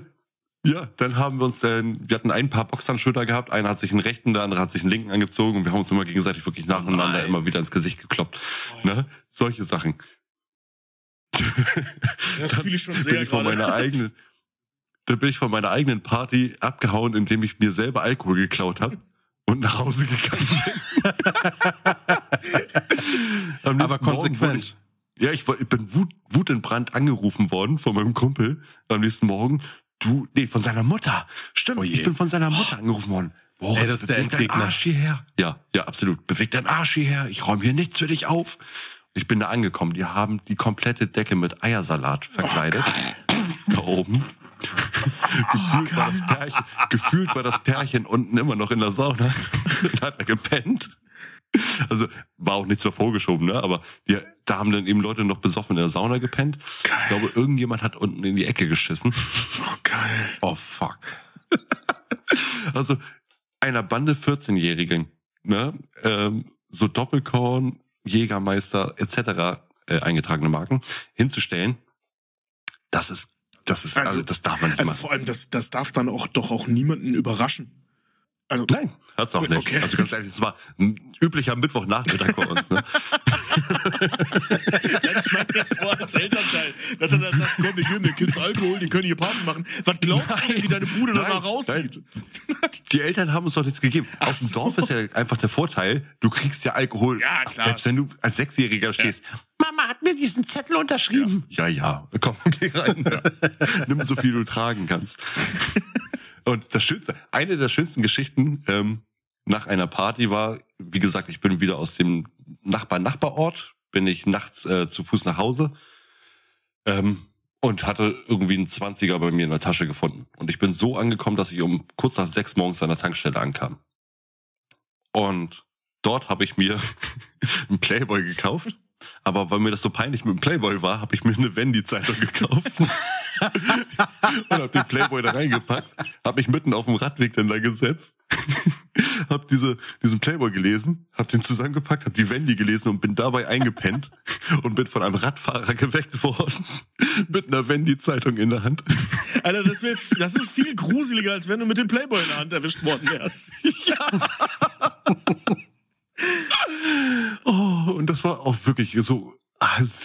Ja, dann haben wir uns, äh, wir hatten ein paar Boxhandschuhe gehabt, einer hat sich einen rechten, der andere hat sich einen linken angezogen und wir haben uns immer gegenseitig wirklich nacheinander Nein. immer wieder ins Gesicht gekloppt. Ne? Solche Sachen. Das fühle ich schon bin sehr ich von meiner eigenen, da bin ich von meiner eigenen Party abgehauen, indem ich mir selber Alkohol geklaut habe und nach Hause gegangen bin. Aber konsequent. Ich, ja, ich, ich bin wut, wutentbrannt angerufen worden von meinem Kumpel am nächsten Morgen. Du, nee, von seiner Mutter. Stimmt, Oh ich bin von seiner Mutter angerufen worden. Boah, Ey, das ist der Endgegner. Arsch hierher. Ja, ja, absolut. Beweg deinen Arsch hierher. Ich räume hier nichts für dich auf. Ich bin da angekommen. Die haben die komplette Decke mit Eiersalat verkleidet. da oben. Gefühlt, war das Pärchen, gefühlt war das Pärchen unten immer noch in der Sauna. da hat er gepennt. Also war auch nichts mehr vorgeschoben, ne? Aber die, da haben dann eben Leute noch besoffen in der Sauna gepennt. Ich glaube, irgendjemand hat unten in die Ecke geschissen. Oh, geil. Oh fuck. Also einer Bande 14-Jährigen, ne? Ähm, so Doppelkorn, Jägermeister etc. Äh, eingetragene Marken hinzustellen, das ist, das ist, also, Also- das darf man nicht Also machen. vor allem, das, das darf dann auch doch auch niemanden überraschen. Also, Nein, hat's auch nicht. Okay. Also ganz ehrlich, es war ein üblicher Mittwochnachmittag bei uns. Ne? ich meine das so als Elternteil. Dass du dann sagst, komm, wir geben den Kids Alkohol, die können hier Party machen. Was glaubst du denn, wie deine Bude Nein, danach aussieht? Die Eltern haben uns doch nichts gegeben. Auf dem so. Dorf ist ja einfach der Vorteil, du kriegst ja Alkohol. Ja, klar. Selbst wenn du als Sechsjähriger stehst. Mama hat mir diesen Zettel unterschrieben. Ja, ja. Komm, geh rein. Nimm so viel du tragen kannst. Und das Schönste, eine der schönsten Geschichten ähm, nach einer Party war, wie gesagt, ich bin wieder aus dem Nachbar-Nachbarort, bin ich nachts äh, zu Fuß nach Hause ähm, und hatte irgendwie einen 20er bei mir in der Tasche gefunden. Und ich bin so angekommen, dass ich um kurz nach sechs morgens an der Tankstelle ankam. Und dort habe ich mir einen Playboy gekauft. Aber weil mir das so peinlich mit dem Playboy war, habe ich mir eine Wendy-Zeitung gekauft. und habe den Playboy da reingepackt, habe mich mitten auf dem Radweg dann da gesetzt hab diese, diesen Playboy gelesen, hab den zusammengepackt, hab die Wendy gelesen und bin dabei eingepennt und bin von einem Radfahrer geweckt worden mit einer Wendy-Zeitung in der Hand. Alter, das, wär, das ist viel gruseliger, als wenn du mit dem Playboy in der Hand erwischt worden wärst. Oh, und das war auch wirklich so,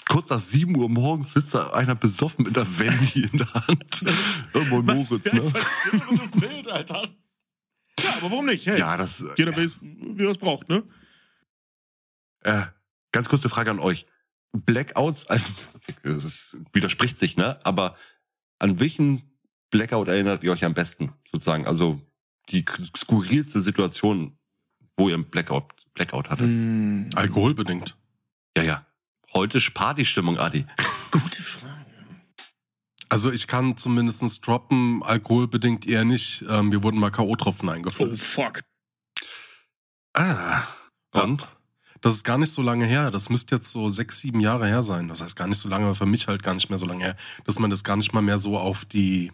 kurz nach 7 Uhr morgens sitzt da einer besoffen mit einer Wendy in der Hand. Irgendwo in Was Moritz, für ein ne? Bild, Alter. Ja, aber warum nicht? Hey, Ja, das, jeder weiß, wie er das braucht, ne? Äh, ganz kurze Frage an euch. Blackouts, das ist, widerspricht sich, ne? Aber an welchen Blackout erinnert ihr euch am besten, sozusagen? Also die skurrilste Situation, wo ihr einen Blackout, Blackout hattet. Hm, Alkoholbedingt. Ja, ja. Heute ist Partystimmung, Adi. gute Frage. Also ich kann zumindestens droppen, alkoholbedingt eher nicht. Ähm, mir wurden mal K.O.-Tropfen Oh, eingeflößt. fuck. Ah. Und? Das ist gar nicht so lange her. Das müsste jetzt so sechs, sieben Jahre her sein. Das heißt gar nicht so lange, aber für mich halt gar nicht mehr so lange her, dass man das gar nicht mal mehr so auf die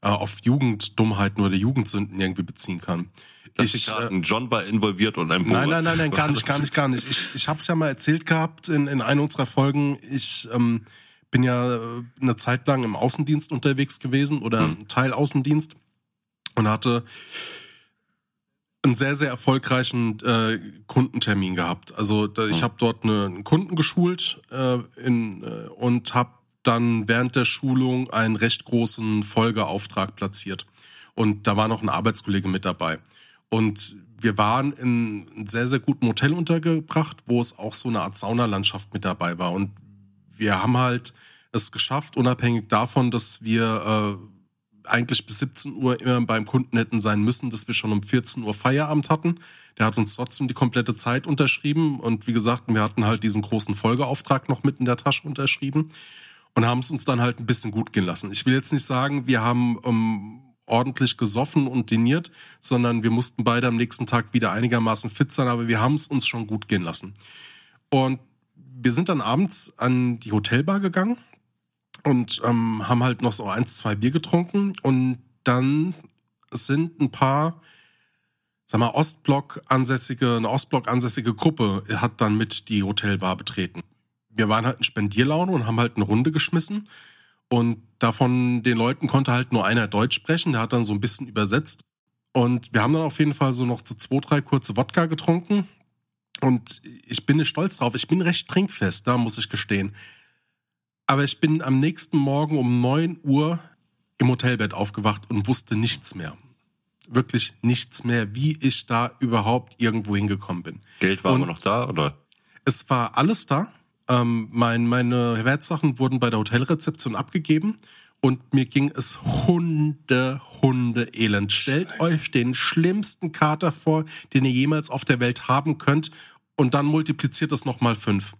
äh, auf Jugenddummheiten oder Jugendsünden irgendwie beziehen kann. Lass Ich, ich äh, raten, John war involviert und ein Nein, nein, nein, nein, gar nicht, gar nicht, gar nicht. Ich, ich habe es ja mal erzählt gehabt in, in einer unserer Folgen. Ich ähm, bin ja äh, eine Zeit lang im Außendienst unterwegs gewesen oder Hm. Teil Außendienst und hatte einen sehr, sehr erfolgreichen äh, Kundentermin gehabt. Also da, ich Hm. habe dort eine, einen Kunden geschult äh, in, äh, und habe dann während der Schulung einen recht großen Folgeauftrag platziert. Und da war noch ein Arbeitskollege mit dabei. Und wir waren in einem sehr, sehr guten Hotel untergebracht, wo es auch so eine Art Saunalandschaft mit dabei war. Und wir haben halt es geschafft, unabhängig davon, dass wir äh, eigentlich bis 17 Uhr immer beim Kunden hätten sein müssen, dass wir schon um 14 Uhr Feierabend hatten. Der hat uns trotzdem die komplette Zeit unterschrieben. Und wie gesagt, wir hatten halt diesen großen Folgeauftrag noch mit in der Tasche unterschrieben und haben es uns dann halt ein bisschen gut gehen lassen. Ich will jetzt nicht sagen, wir haben ähm, ordentlich gesoffen und diniert, sondern wir mussten beide am nächsten Tag wieder einigermaßen fit sein, aber wir haben es uns schon gut gehen lassen. Und wir sind dann abends an die Hotelbar gegangen und ähm, haben halt noch so eins, zwei Bier getrunken und dann sind ein paar, sag mal, Ostblock ansässige, eine Ostblock ansässige Gruppe hat dann mit die Hotelbar betreten. Wir waren halt in Spendierlaune und haben halt eine Runde geschmissen und davon den Leuten konnte halt nur einer Deutsch sprechen, der hat dann so ein bisschen übersetzt und wir haben dann auf jeden Fall so noch so zwei, drei kurze Wodka getrunken und ich bin nicht stolz drauf. Ich bin recht trinkfest, da muss ich gestehen. Aber ich bin am nächsten Morgen um 9 Uhr im Hotelbett aufgewacht und wusste nichts mehr. Wirklich nichts mehr, wie ich da überhaupt irgendwo hingekommen bin. Geld war Und- aber noch da, oder? Es war alles da. Ähm, mein, meine Wertsachen wurden bei der Hotelrezeption abgegeben und mir ging es Hunde, Hunde elend. Stellt euch den schlimmsten Kater vor, den ihr jemals auf der Welt haben könnt und dann multipliziert es nochmal fünf.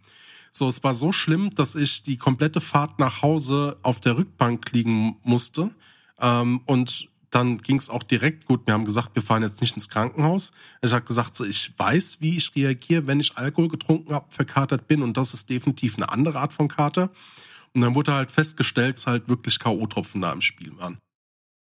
So, es war so schlimm, dass ich die komplette Fahrt nach Hause auf der Rückbank liegen musste. Ähm, und dann ging es auch direkt gut. Wir haben gesagt, wir fahren jetzt nicht ins Krankenhaus. Ich habe gesagt, so, ich weiß, wie ich reagiere, wenn ich Alkohol getrunken habe, verkatert bin. Und das ist definitiv eine andere Art von Kater. Und dann wurde halt festgestellt, dass halt wirklich K.O.-Tropfen da im Spiel waren.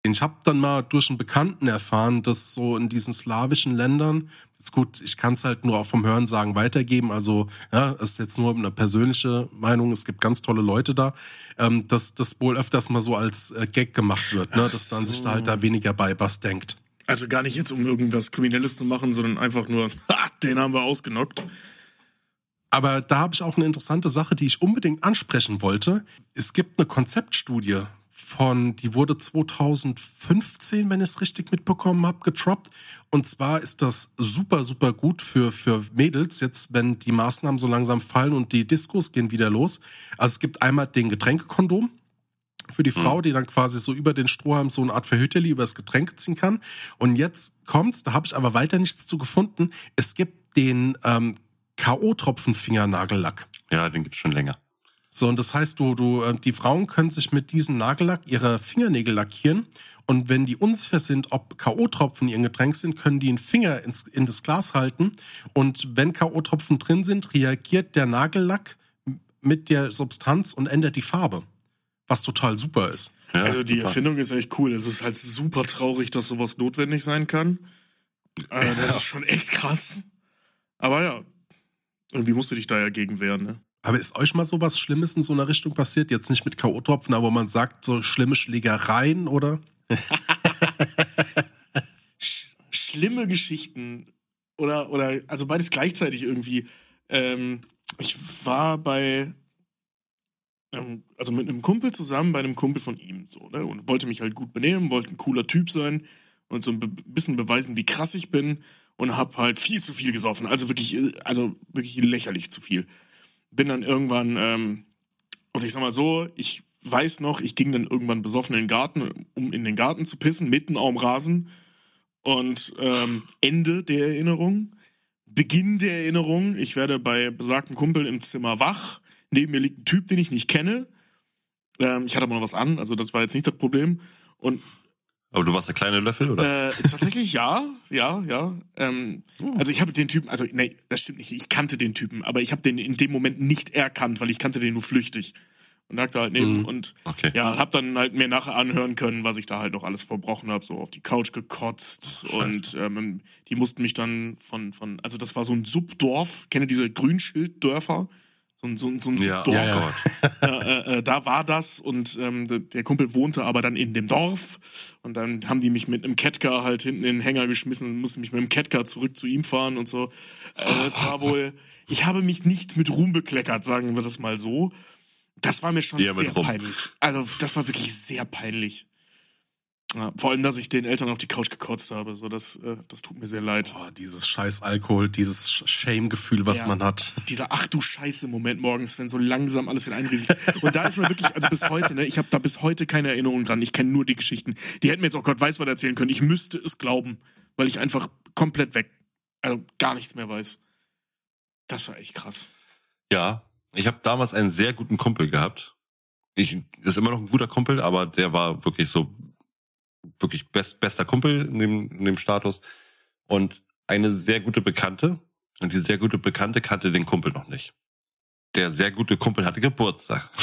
Ich habe dann mal durch einen Bekannten erfahren, dass so in diesen slawischen Ländern, jetzt gut, ich kann es halt nur auch vom Hörensagen weitergeben, also ja, es ist jetzt nur eine persönliche Meinung, es gibt ganz tolle Leute da, ähm, dass das wohl öfters mal so als äh, Gag gemacht wird, ne, dass man sich da halt da weniger bei was denkt. Also gar nicht jetzt, um irgendwas Kriminelles zu machen, sondern einfach nur, ha, den haben wir ausgenockt. Aber da habe ich auch eine interessante Sache, die ich unbedingt ansprechen wollte. Es gibt eine Konzeptstudie von, die wurde 2015, wenn ich es richtig mitbekommen habe, getroppt. Und zwar ist das super, super gut für, für Mädels, jetzt wenn die Maßnahmen so langsam fallen und die Diskos gehen wieder los. Also es gibt einmal den Getränkekondom für die Frau, die dann quasi so über den Strohhalm so eine Art Verhüterli über das Getränk ziehen kann. Und jetzt kommt's, da habe ich aber weiter nichts zu gefunden. Es gibt den ähm, K.O.-Tropfen-Fingernagellack. Ja, den gibt's schon länger. So, und das heißt, du, du, äh, die Frauen können sich mit diesem Nagellack ihre Fingernägel lackieren. Und wenn die unsicher sind, ob K.O.-Tropfen in ihrem Getränk sind, können die einen Finger ins, in das Glas halten. Und wenn K.O.-Tropfen drin sind, reagiert der Nagellack mit der Substanz und ändert die Farbe. Was total super ist. Ja, Also die super. Erfindung ist echt cool. Es ist halt super traurig, dass sowas notwendig sein kann. Äh, das ist schon echt krass. Aber ja, irgendwie musst du dich da ja gegen wehren, ne? Aber ist euch mal so was Schlimmes in so einer Richtung passiert? Jetzt nicht mit K.O.-Tropfen, aber man sagt so schlimme Schlägereien oder? Sch schlimme Geschichten oder, oder, also beides gleichzeitig irgendwie. Ähm, ich war bei, ähm, also mit einem Kumpel zusammen bei einem Kumpel von ihm so, ne? Und wollte mich halt gut benehmen, wollte ein cooler Typ sein und so ein bisschen beweisen, wie krass ich bin und hab halt viel zu viel gesoffen. Also wirklich, äh, also wirklich lächerlich zu viel. Bin dann irgendwann, ähm, also ich sag mal so, ich weiß noch, ich ging dann irgendwann besoffen in den Garten, um in den Garten zu pissen, mitten auf dem Rasen. Und ähm, Ende der Erinnerung, Beginn der Erinnerung, ich werde bei besagten Kumpel im Zimmer wach. Neben mir liegt ein Typ, den ich nicht kenne. Ähm, ich hatte mal was an, also das war jetzt nicht das Problem. Und Aber du warst der kleine Löffel, oder? äh, tatsächlich ja, ja, ja. Ähm, also ich habe den Typen, also nee, das stimmt nicht. Ich kannte den Typen, aber ich habe den in dem Moment nicht erkannt, weil ich kannte den nur flüchtig und lag da halt neben Mhm. und Okay. ja, hab dann halt mir nachher anhören können, was ich da halt noch alles verbrochen habe, so auf die Couch gekotzt Ach, und ähm, die mussten mich dann von von, also das war so ein Subdorf, kenne diese Grünschilddörfer. So ein, so ein, so ein Ja, Subdorf ja, ja. äh, da war das und ähm, der- Kumpel wohnte aber dann in dem Dorf und dann haben die mich mit einem Catcar halt hinten in den Hänger geschmissen und mussten mich mit dem Catcar zurück zu ihm fahren und so. Äh, es war wohl, ich habe mich nicht mit Ruhm bekleckert, sagen wir das mal so. Das war mir schon mit sehr peinlich. Also das war wirklich sehr peinlich. Ja, vor allem, dass ich den Eltern auf die Couch gekotzt habe. So, das, äh, das tut mir sehr leid. Boah, dieses scheiß Alkohol, dieses Shame-Gefühl, was Ja. man hat. dieser ach du Scheiße Moment morgens, wenn so langsam alles wieder einrieselt. Und da ist mir wirklich, also bis heute, ne, ich habe da bis heute keine Erinnerung dran. Ich kenne nur die Geschichten. Die hätten mir jetzt auch Gott weiß was erzählen können. Ich müsste es glauben, weil ich einfach komplett weg, also gar nichts mehr weiß. Das war echt krass. Ja, ich habe damals einen sehr guten Kumpel gehabt. Ich ist immer noch ein guter Kumpel, aber der war wirklich so wirklich best, bester Kumpel in dem, in dem Status und eine sehr gute Bekannte und die sehr gute Bekannte kannte den Kumpel noch nicht. Der sehr gute Kumpel hatte Geburtstag.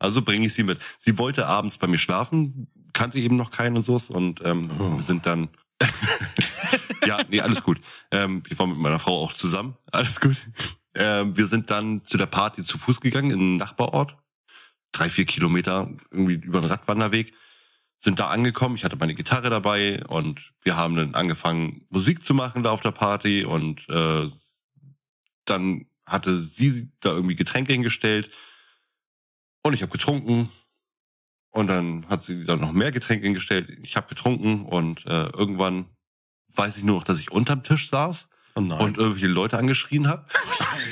Also bringe ich sie mit. Sie wollte abends bei mir schlafen, kannte eben noch keinen und so und ähm, Oh. wir sind dann ja, nee, alles gut. Ähm, ich war mit meiner Frau auch zusammen. Alles gut. Ähm, wir sind dann zu der Party zu Fuß gegangen in einen Nachbarort. Drei, vier Kilometer irgendwie über den Radwanderweg. Sind da angekommen. Ich hatte meine Gitarre dabei und wir haben dann angefangen, Musik zu machen da auf der Party und äh, dann hatte sie da irgendwie Getränke hingestellt und ich habe getrunken und dann hat sie dann noch mehr Getränke hingestellt. Ich habe getrunken und äh, irgendwann weiß ich nur noch, dass ich unterm Tisch saß Oh und irgendwelche Leute angeschrien habe.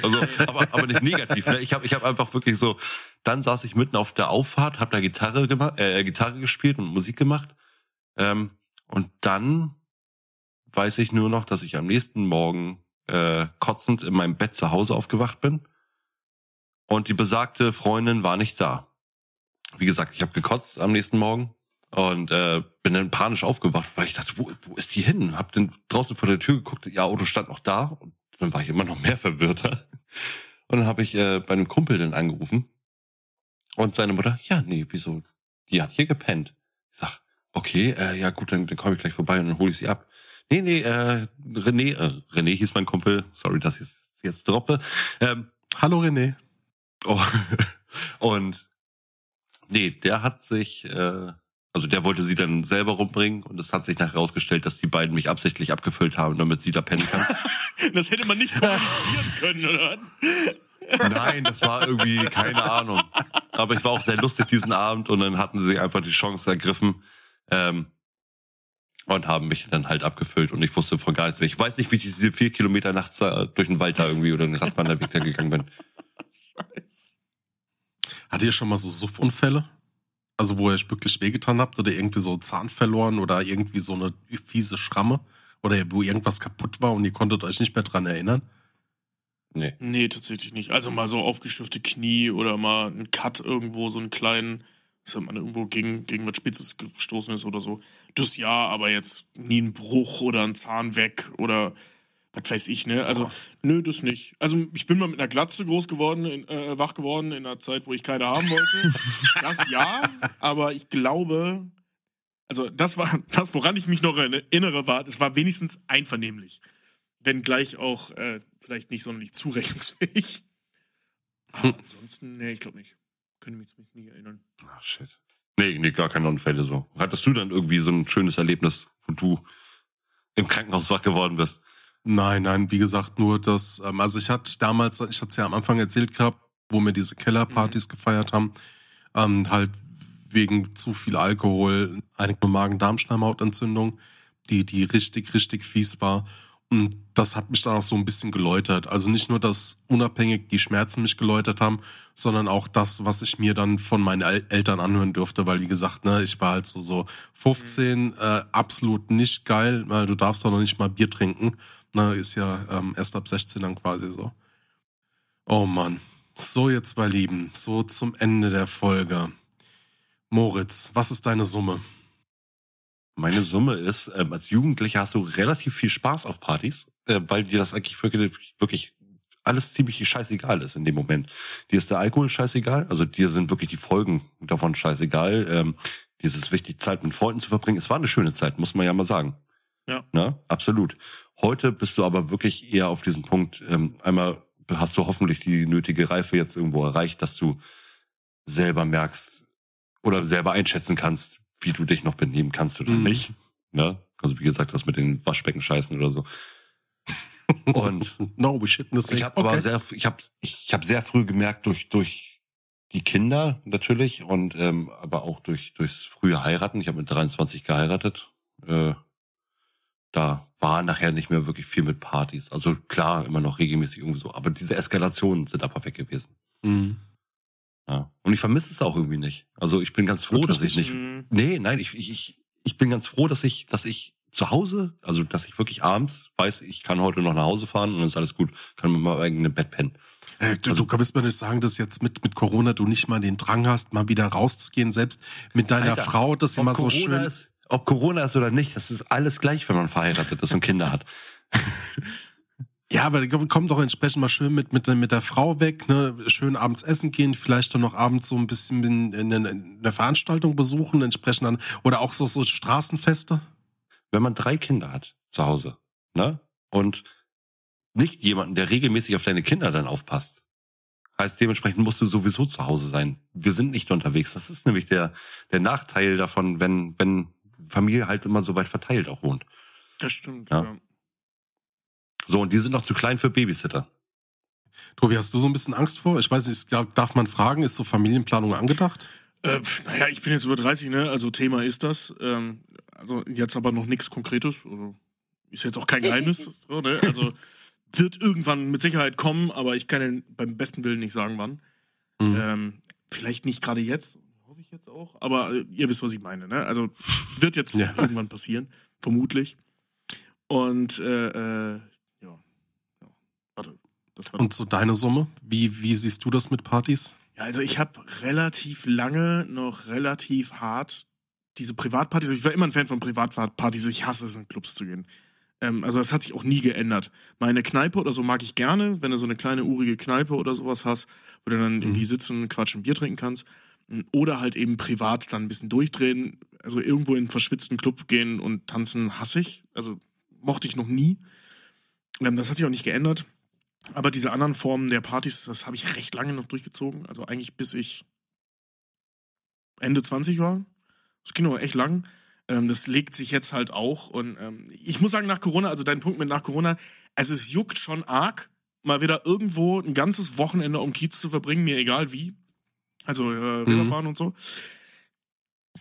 Also, aber, aber nicht negativ. Ne? Ich habe ich hab einfach wirklich so, dann saß ich mitten auf der Auffahrt, habe da Gitarre gemacht, äh, Gitarre gespielt und Musik gemacht. Ähm, und dann weiß ich nur noch, dass ich am nächsten Morgen äh, kotzend in meinem Bett zu Hause aufgewacht bin. Und die besagte Freundin war nicht da. Wie gesagt, ich habe gekotzt am nächsten Morgen und äh, bin dann panisch aufgewacht, weil ich dachte, wo, wo ist die hin? Hab dann draußen vor der Tür geguckt, ihr Auto stand noch da und dann war ich immer noch mehr verwirrter. Und dann habe ich äh, bei einem Kumpel dann angerufen und seine Mutter, ja, nee, wieso? Die hat hier gepennt. Ich sag, okay, äh, ja gut, dann, dann komme ich gleich vorbei und dann hole ich sie ab. Nee, nee, äh, René, äh, René hieß mein Kumpel, sorry, dass ich jetzt droppe. Ähm, Hallo René. Oh, und nee, der hat sich, äh, also der wollte sie dann selber rumbringen und es hat sich nachher herausgestellt, dass die beiden mich absichtlich abgefüllt haben, damit sie da pennen kann. Das hätte man nicht kommunizieren können, oder? Nein, das war irgendwie keine Ahnung. Aber ich war auch sehr lustig diesen Abend und dann hatten sie einfach die Chance ergriffen ähm, und haben mich dann halt abgefüllt und ich wusste von gar nichts mehr. Ich weiß nicht, wie ich diese vier Kilometer nachts durch den Wald da irgendwie oder den Radwanderweg da gegangen bin. Hattet ihr schon mal so Suffunfälle? Also wo ihr euch wirklich wehgetan habt oder irgendwie so Zahn verloren oder irgendwie so eine fiese Schramme? Oder wo irgendwas kaputt war und ihr konntet euch nicht mehr dran erinnern? Nee. Nee, tatsächlich nicht. Also mal so aufgeschürfte Knie oder mal ein Cut irgendwo, so einen kleinen, dass man irgendwo gegen, gegen was Spitzes gestoßen ist oder so. Das ja, aber jetzt nie ein Bruch oder ein Zahn weg oder was weiß ich, ne? Also, nö, das nicht. Also, ich bin mal mit einer Glatze groß geworden, in, äh, wach geworden in einer Zeit, wo ich keine haben wollte. Das ja, aber ich glaube, Also das war das, woran ich mich noch erinnere, war, es war wenigstens einvernehmlich. Wenn gleich auch äh, vielleicht nicht sonderlich zurechnungsfähig. Aber Hm. ansonsten, nee, ich glaube nicht. Könnte mich zumindest nicht erinnern. Ah, shit. Nee, nee, gar keine Unfälle so. Hattest du dann irgendwie so ein schönes Erlebnis, wo du im Krankenhaus wach geworden bist? Nein, nein, wie gesagt, nur das, ähm, also ich hatte damals, ich hatte es ja am Anfang erzählt gehabt, wo wir diese Kellerpartys gefeiert haben, ähm, halt wegen zu viel Alkohol, eine Magen-Darm-Schleimhautentzündung, die, die richtig, richtig fies war. Und das hat mich dann auch so ein bisschen geläutert. Also nicht nur, dass unabhängig die Schmerzen mich geläutert haben, sondern auch das, was ich mir dann von meinen El Eltern anhören durfte, weil wie gesagt, ne, ich war halt so, so 15, äh, absolut nicht geil, weil du darfst doch noch nicht mal Bier trinken. Ne, ist ja ähm, erst ab 16 dann quasi so. Oh Mann. So, ihr zwei Lieben, so zum Ende der Folge. Moritz, was ist deine Summe? Meine Summe ist, ähm, als Jugendlicher hast du relativ viel Spaß auf Partys, äh, weil dir das eigentlich wirklich, wirklich alles ziemlich scheißegal ist in dem Moment. Dir ist der Alkohol scheißegal, also dir sind wirklich die Folgen davon scheißegal. Ähm, dir ist es wichtig, Zeit mit Freunden zu verbringen. Es war eine schöne Zeit, muss man ja mal sagen. Ja. Ne? Absolut. Heute bist du aber wirklich eher auf diesen Punkt, ähm, einmal hast du hoffentlich die nötige Reife jetzt irgendwo erreicht, dass du selber merkst oder selber einschätzen kannst, wie du dich noch benehmen kannst oder Mhm. nicht. Ne? Also wie gesagt, das mit den Waschbecken scheißen oder so. Und No, we shit in the ich habe aber sehr, ich habe, ich habe sehr früh gemerkt durch durch die Kinder natürlich und ähm, aber auch durch durchs frühe Heiraten. Ich habe mit 23 geheiratet. Äh, da war nachher nicht mehr wirklich viel mit Partys. Also klar, immer noch regelmäßig irgendwie so, aber diese Eskalationen sind einfach weg gewesen. Mhm. Ja. Und ich vermisse es auch irgendwie nicht. Also ich bin ganz froh, Wirklich dass ich nicht. Nee, nein, ich, ich, ich, ich bin ganz froh, dass ich, dass ich zu Hause, also dass ich wirklich abends weiß, ich kann heute noch nach Hause fahren und dann ist alles gut, kann mit meinem eigenen Bett pennen. Äh, du, Also- du kannst mir nicht sagen, dass jetzt mit, mit Corona du nicht mal den Drang hast, mal wieder rauszugehen, selbst mit deiner Alter, Frau, das ist Ob immer so Corona schön. Ist, ob Corona ist oder nicht, das ist alles gleich, wenn man verheiratet ist und Kinder hat. Ja, aber kommt doch entsprechend mal schön mit, mit, mit der Frau weg, ne? schön abends essen gehen, vielleicht dann noch abends so ein bisschen in, in, in eine Veranstaltung besuchen, entsprechend dann, oder auch so, so Straßenfeste. Wenn man drei Kinder hat zu Hause, ne? Und nicht jemanden, der regelmäßig auf deine Kinder dann aufpasst. Heißt, dementsprechend musst du sowieso zu Hause sein. Wir sind nicht unterwegs. Das ist nämlich der, der Nachteil davon, wenn, wenn Familie halt immer so weit verteilt auch wohnt. Das stimmt. Ja. Ja. So, und die sind noch zu klein für Babysitter. Tobi, hast du so ein bisschen Angst vor? Ich weiß nicht, darf man fragen, ist so Familienplanung angedacht? Äh, naja, ich bin jetzt über 30, ne? Also Thema ist das. Ähm, also jetzt aber noch nichts Konkretes. Also, ist jetzt auch kein Geheimnis. so, ne? Also wird irgendwann mit Sicherheit kommen, aber ich kann Ihnen beim besten Willen nicht sagen, wann. Mhm. Ähm, vielleicht nicht gerade jetzt, hoffe ich jetzt auch. Aber äh, ihr wisst, was ich meine. Ne? Also wird jetzt Ja. irgendwann passieren, vermutlich. Und äh, äh, ja. ja, warte. Das war Und so deine Summe? Wie, wie siehst du das mit Partys? Ja, also ich habe relativ lange noch relativ hart diese Privatpartys. Ich war immer ein Fan von Privatpartys. Ich hasse es, in Clubs zu gehen. Ähm, also das hat sich auch nie geändert. Meine Kneipe oder so mag ich gerne, wenn du so eine kleine urige Kneipe oder sowas hast, wo du dann irgendwie sitzen, quatschen, Bier trinken kannst. Oder halt eben privat dann ein bisschen durchdrehen. Also irgendwo in einen verschwitzten Club gehen und tanzen hasse ich. Also mochte ich noch nie. Ähm, das hat sich auch nicht geändert. Aber diese anderen Formen der Partys, das habe ich recht lange noch durchgezogen. Also eigentlich bis ich Ende 20 war. Das ging aber echt lang. Ähm, das legt sich jetzt halt auch. Und ähm, ich muss sagen, nach Corona, also dein Punkt mit nach Corona, also es juckt schon arg, mal wieder irgendwo ein ganzes Wochenende um Kiez zu verbringen, mir egal wie. Also äh, Reeperbahn und so.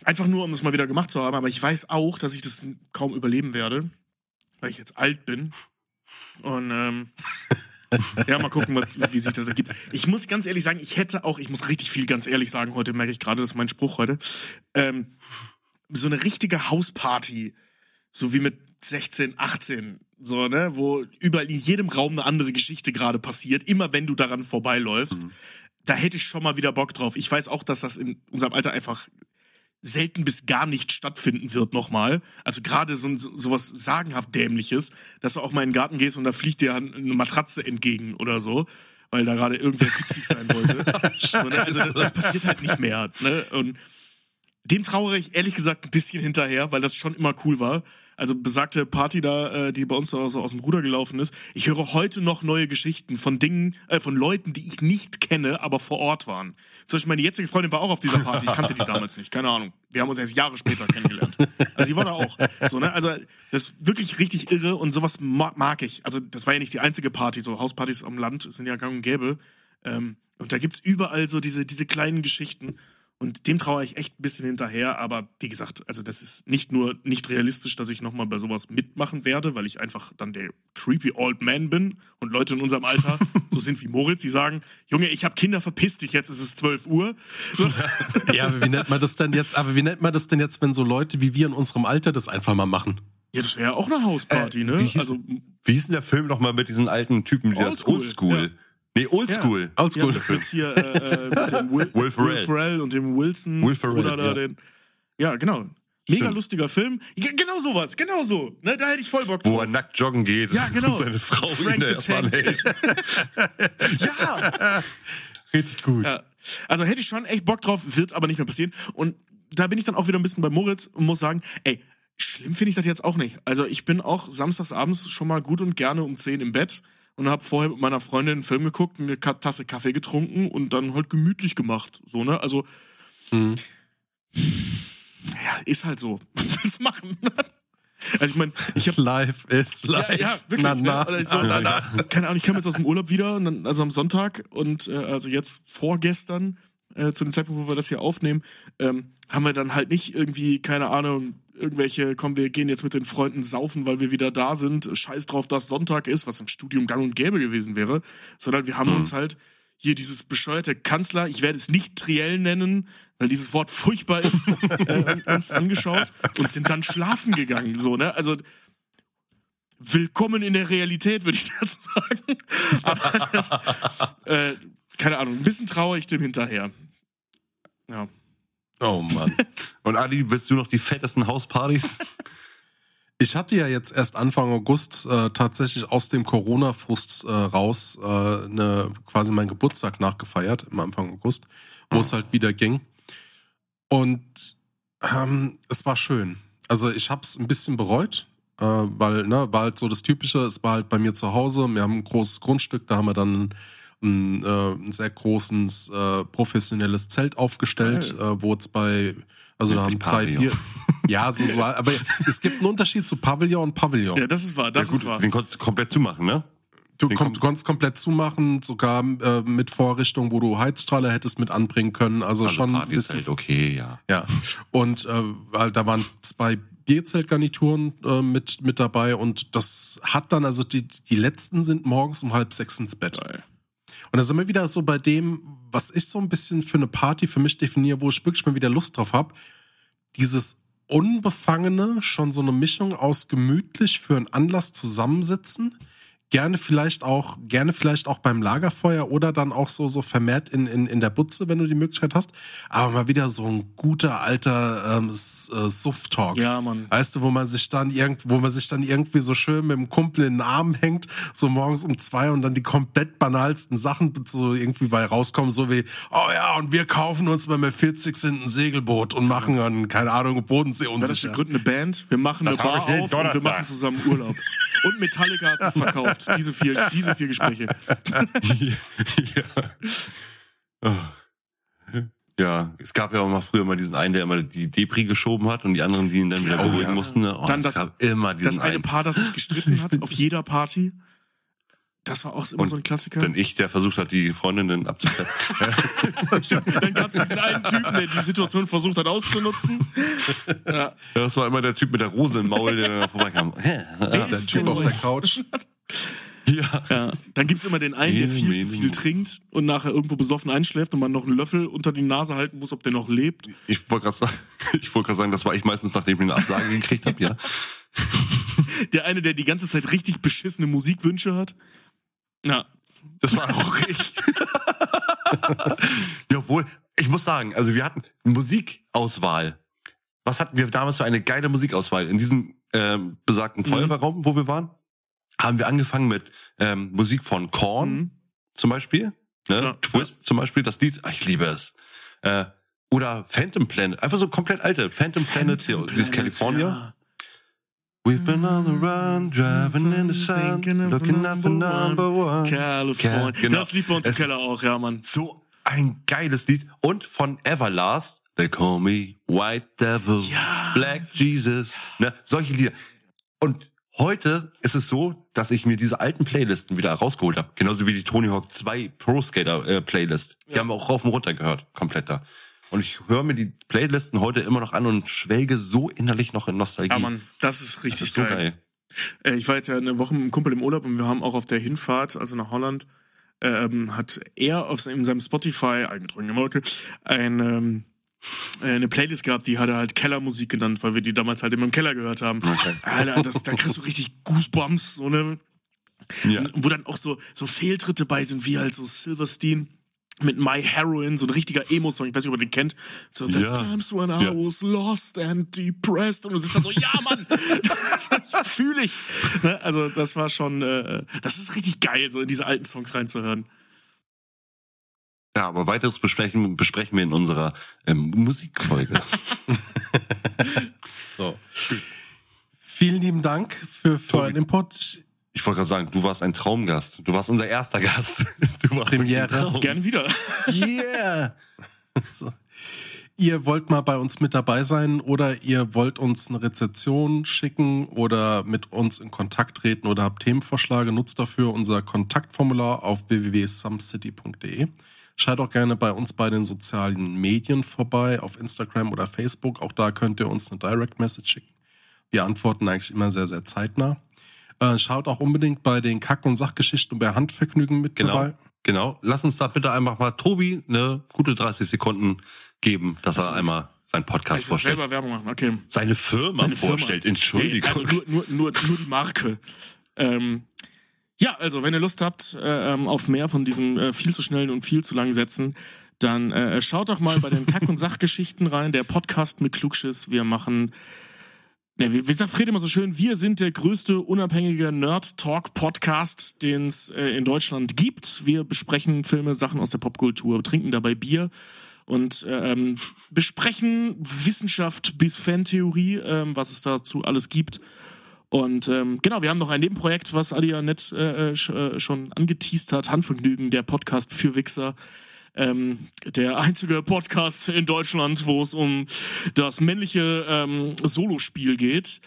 Einfach nur, um das mal wieder gemacht zu haben. Aber ich weiß auch, dass ich das kaum überleben werde, weil ich jetzt alt bin. Und ähm, ja, mal gucken, was, wie sich das ergibt. Ich muss ganz ehrlich sagen, ich hätte auch, ich muss richtig viel ganz ehrlich sagen, heute merke ich gerade, das ist mein Spruch heute, ähm, so eine richtige Hausparty, so wie mit 16, 18, so, ne, wo überall in jedem Raum eine andere Geschichte gerade passiert, immer wenn du daran vorbeiläufst, da hätte ich schon mal wieder Bock drauf. Ich weiß auch, dass das in unserem Alter einfach selten bis gar nicht stattfinden wird nochmal. Also gerade so, so sowas sagenhaft dämliches, dass du auch mal in den Garten gehst und da fliegt dir eine Matratze entgegen oder so, weil da gerade irgendwer witzig sein wollte. so, ne? Also das, das passiert halt nicht mehr. Ne? Und dem trauere ich ehrlich gesagt ein bisschen hinterher, weil das schon immer cool war. Also besagte Party da, äh, die bei uns so aus, aus dem Ruder gelaufen ist. Ich höre heute noch neue Geschichten von Dingen, äh, von Leuten, die ich nicht kenne, aber vor Ort waren. Zum Beispiel meine jetzige Freundin war auch auf dieser Party. Ich kannte die damals nicht, keine Ahnung. Wir haben uns erst Jahre später kennengelernt. Also die war da auch. So, ne? Also das ist wirklich richtig irre und sowas ma mag ich. Also das war ja nicht die einzige Party. So Hauspartys am Land sind ja gang und gäbe. Ähm, und da gibt's überall so diese, diese kleinen Geschichten. Und dem traue ich echt ein bisschen hinterher. Aber wie gesagt, also das ist nicht nur nicht realistisch, dass ich nochmal bei sowas mitmachen werde, weil ich einfach dann der creepy old man bin und Leute in unserem Alter so sind wie Moritz, die sagen, Junge, ich habe Kinder, verpiss dich, jetzt ist es 12 Uhr. So. Ja, aber wie nennt man das denn jetzt? Aber wie nennt man das denn jetzt, wenn so Leute wie wir in unserem Alter das einfach mal machen? Ja, das wäre ja auch eine Hausparty, Äh, ne? wie hieß- Also Wie hieß denn der Film nochmal mit diesen alten Typen, die das Oldschool, Oldschool? ja. Nee, Oldschool. Ja, Oldschool. jetzt hier äh, äh, mit dem Will, Will Ferrell. Ferrell und dem Wilson. Will Ferrell, da, ja. den, ja, genau. Mega Stimmt. lustiger Film. Ja, genau sowas, genau so. Ne, da hätte ich voll Bock Wo drauf. er nackt joggen geht Ja, genau. und seine Frau Frank the Tank. ja, Richtig gut. ja. Also hätte ich schon echt Bock drauf, wird aber nicht mehr passieren. Und da bin ich dann auch wieder ein bisschen bei Moritz und muss sagen, ey, schlimm finde ich das jetzt auch nicht. Also ich bin auch samstags abends schon mal gut und gerne um 10 im Bett und habe vorher mit meiner Freundin einen Film geguckt, eine Tasse Kaffee getrunken und dann halt gemütlich gemacht. So, ne? Also, Mhm. ja, ist halt so. Du machen? Also ich meine, ich habe Live ist live. ja, ja, wirklich. Na, ne? na. Oder so, na, na. Keine Ahnung, ich kam jetzt aus dem Urlaub wieder, und dann, also am Sonntag und äh, also jetzt vorgestern, äh, zu dem Zeitpunkt, wo wir das hier aufnehmen, ähm, haben wir dann halt nicht irgendwie, keine Ahnung, irgendwelche, komm, wir gehen jetzt mit den Freunden saufen, weil wir wieder da sind, scheiß drauf, dass Sonntag ist, was im Studium gang und gäbe gewesen wäre, sondern wir haben uns halt hier dieses bescheuerte Kanzler, ich werde es nicht Triell nennen, weil dieses Wort furchtbar ist, äh, uns angeschaut und sind dann schlafen gegangen, so, ne? Also, willkommen in der Realität, würde ich dazu sagen. Aber das, äh, keine Ahnung, ein bisschen traue ich dem hinterher. Ja. Oh Mann. Und Adi, willst du noch die fettesten Hauspartys? Ich hatte ja jetzt erst Anfang August äh, tatsächlich aus dem Corona-Frust äh, raus äh, ne, quasi meinen Geburtstag nachgefeiert im Anfang August, wo es halt wieder ging. Und ähm, es war schön. Also ich habe es ein bisschen bereut, äh, weil ne, war halt so das Typische. Es war halt bei mir zu Hause. Wir haben ein großes Grundstück, da haben wir dann ein, äh, ein sehr großes äh, professionelles Zelt aufgestellt, äh, wo es bei also da haben drei, vier, ja, so, so, aber es gibt einen Unterschied zu Pavillon und Pavillon. ja, das ist wahr, das ja, ist gut, wahr. den konntest du komplett zumachen, ne? Du, Den komm, kom- du konntest komplett zumachen, sogar äh, mit Vorrichtung, wo du Heizstrahler hättest mit anbringen können. Also, Also schon Party ist bisschen. halt okay, ja. Ja. Und äh, weil da waren zwei Bierzeltgarnituren äh, mit, mit dabei und das hat dann, also die, die letzten sind morgens um halb sechs ins Bett. Geil. Und da sind wir wieder so bei dem, was ich so ein bisschen für eine Party für mich definiere, wo ich wirklich mal wieder Lust drauf habe. Dieses Unbefangene, schon so eine Mischung aus gemütlich für einen Anlass zusammensitzen. Gerne vielleicht auch, gerne vielleicht auch beim Lagerfeuer oder dann auch so, so vermehrt in, in, in der Butze, wenn du die Möglichkeit hast. Aber mal wieder so ein guter alter ähm, äh, Suff-Talk. Ja, Mann. Weißt du, wo man sich dann irgend, wo man sich dann irgendwie so schön mit dem Kumpel in den Arm hängt, so morgens um zwei und dann die komplett banalsten Sachen so irgendwie bei rauskommen, so wie, oh ja, und wir kaufen uns, wenn wir 40 sind, ein Segelboot und machen dann, keine Ahnung, Bodensee das wir unsicher. gründen eine Band, wir machen eine Das habe Bar auf und wir machen zusammen Urlaub. Und Metallica hat sich verkauft. Diese vier, diese vier Gespräche. ja. Ja, es gab ja auch mal früher mal diesen einen, der immer die Depri geschoben hat und die anderen, die ihn dann wieder Oh, beruhigen ja. mussten. Oh, Dann das- immer diesen Das eine einen. Paar, das sich gestritten hat auf jeder Party. Das war auch immer Und so ein Klassiker. Dann ich, der versucht hat, die Freundinnen abzustellen. Dann gab es diesen einen Typen, der die Situation versucht hat auszunutzen. Ja. das war immer der Typ mit der Rose im Maul, der dann vorbeikam. Ist der es Typ denn auf der? Couch. Ja. Ja. Dann gibt's immer den einen, der viel zu viel trinkt und nachher irgendwo besoffen einschläft und man noch einen Löffel unter die Nase halten muss, ob der noch lebt. Ich wollte gerade sagen, ich gerade sagen, das war ich meistens, nachdem ich eine Absage gekriegt habe, ja. Der eine, der die ganze Zeit richtig beschissene Musikwünsche hat. Ja. Das war auch ich. Jawohl, ich muss sagen, also wir hatten Musikauswahl. Was hatten wir damals für eine geile Musikauswahl? In diesem ähm, besagten Mhm. Feuerwehrraum, wo wir waren, haben wir angefangen mit ähm, Musik von Korn Mhm. zum Beispiel. Ne? Ja. Twist zum Beispiel, das Lied. Ah, Ich liebe es. Äh, Oder Phantom Planet, einfach so komplett alte. Phantom, Planet, hier, dieses California. ja. We've been on the run, driving in the sun, looking up for number one. California. Ca- genau. Das lief bei uns im Es- Keller auch, ja, Mann. So ein geiles Lied. Und von Everlast, They Call Me White Devil, Ja. Black Jesus, ne, solche Lieder. Und heute ist es so, dass ich mir diese alten Playlisten wieder rausgeholt habe. Genauso wie die Tony Hawk 2 Pro Skater äh, Playlist. Die Ja. haben wir auch rauf und runter gehört, komplett da. Und ich höre mir die Playlisten heute immer noch an und schwelge so innerlich noch in Nostalgie. Ja, Mann, das ist das richtig ist so geil. geil. Äh, Ich war jetzt ja eine Woche mit einem Kumpel im Urlaub und wir haben auch auf der Hinfahrt, also nach Holland, ähm, hat er auf seinem, in seinem Spotify, eingetragene Marke, ein, ähm, äh, eine Playlist gehabt, die hat er halt Kellermusik genannt, weil wir die damals halt immer im Keller gehört haben. Okay. Alter, das, da kriegst du richtig Goosebumps, so ne, Ja. wo dann auch so, so Fehltritte bei sind, wie halt so Silverstein mit My Heroine, so ein richtiger Emo-Song, ich weiß nicht, ob ihr den kennt. So, The Ja. Times when I Ja. was lost and depressed. Und du sitzt da so, ja, Mann, das fühle ich. Ne? Also, das war schon, äh, das ist richtig geil, so in diese alten Songs reinzuhören. Ja, aber weiteres besprechen, besprechen wir in unserer ähm, Musikfolge. So. Vielen lieben Dank für, für euren Input. Ich wollte gerade sagen, du warst ein Traumgast. Du warst unser erster Gast. Du warst Premiere. wirklich ein Traum. Gern wieder. Yeah! so. Ihr wollt mal bei uns mit dabei sein oder ihr wollt uns eine Rezeption schicken oder mit uns in Kontakt treten oder habt Themenvorschläge, nutzt dafür unser Kontaktformular auf www.sumcity.de. Schaut auch gerne bei uns bei den sozialen Medien vorbei, auf Instagram oder Facebook. Auch da könnt ihr uns eine Direct Message schicken. Wir antworten eigentlich immer sehr, sehr zeitnah. Äh, schaut auch unbedingt bei den Kack- und Sachgeschichten und bei Handvergnügen mit Genau. dabei. Genau. Lass uns da bitte einfach mal Tobi eine gute 30 Sekunden geben, dass Also, er einmal seinen Podcast Also vorstellt. selber Werbung machen, okay. Seine Firma Meine Firma. vorstellt. Nee, Entschuldigung. also nur, nur, nur, nur die Marke. Ähm, ja, also wenn ihr Lust habt äh, ähm, auf mehr von diesen äh, viel zu schnellen und viel zu langen Sätzen, dann äh, schaut doch mal bei den Kack- und Sachgeschichten rein, der Podcast mit Klugschiss. Wir machen, ne, wie, wie sagt Fred immer so schön, wir sind der größte unabhängige Nerd-Talk-Podcast, den es äh, in Deutschland gibt. Wir besprechen Filme, Sachen aus der Popkultur, trinken dabei Bier und ähm, besprechen Wissenschaft bis Fantheorie, ähm, was es dazu alles gibt. Und ähm, genau, wir haben noch ein Nebenprojekt, was Adi ja nett äh, sch, äh, schon angeteased hat, Handvergnügen, der Podcast für Wichser. Ähm, der einzige Podcast in Deutschland, wo es um das männliche ähm, Solospiel geht.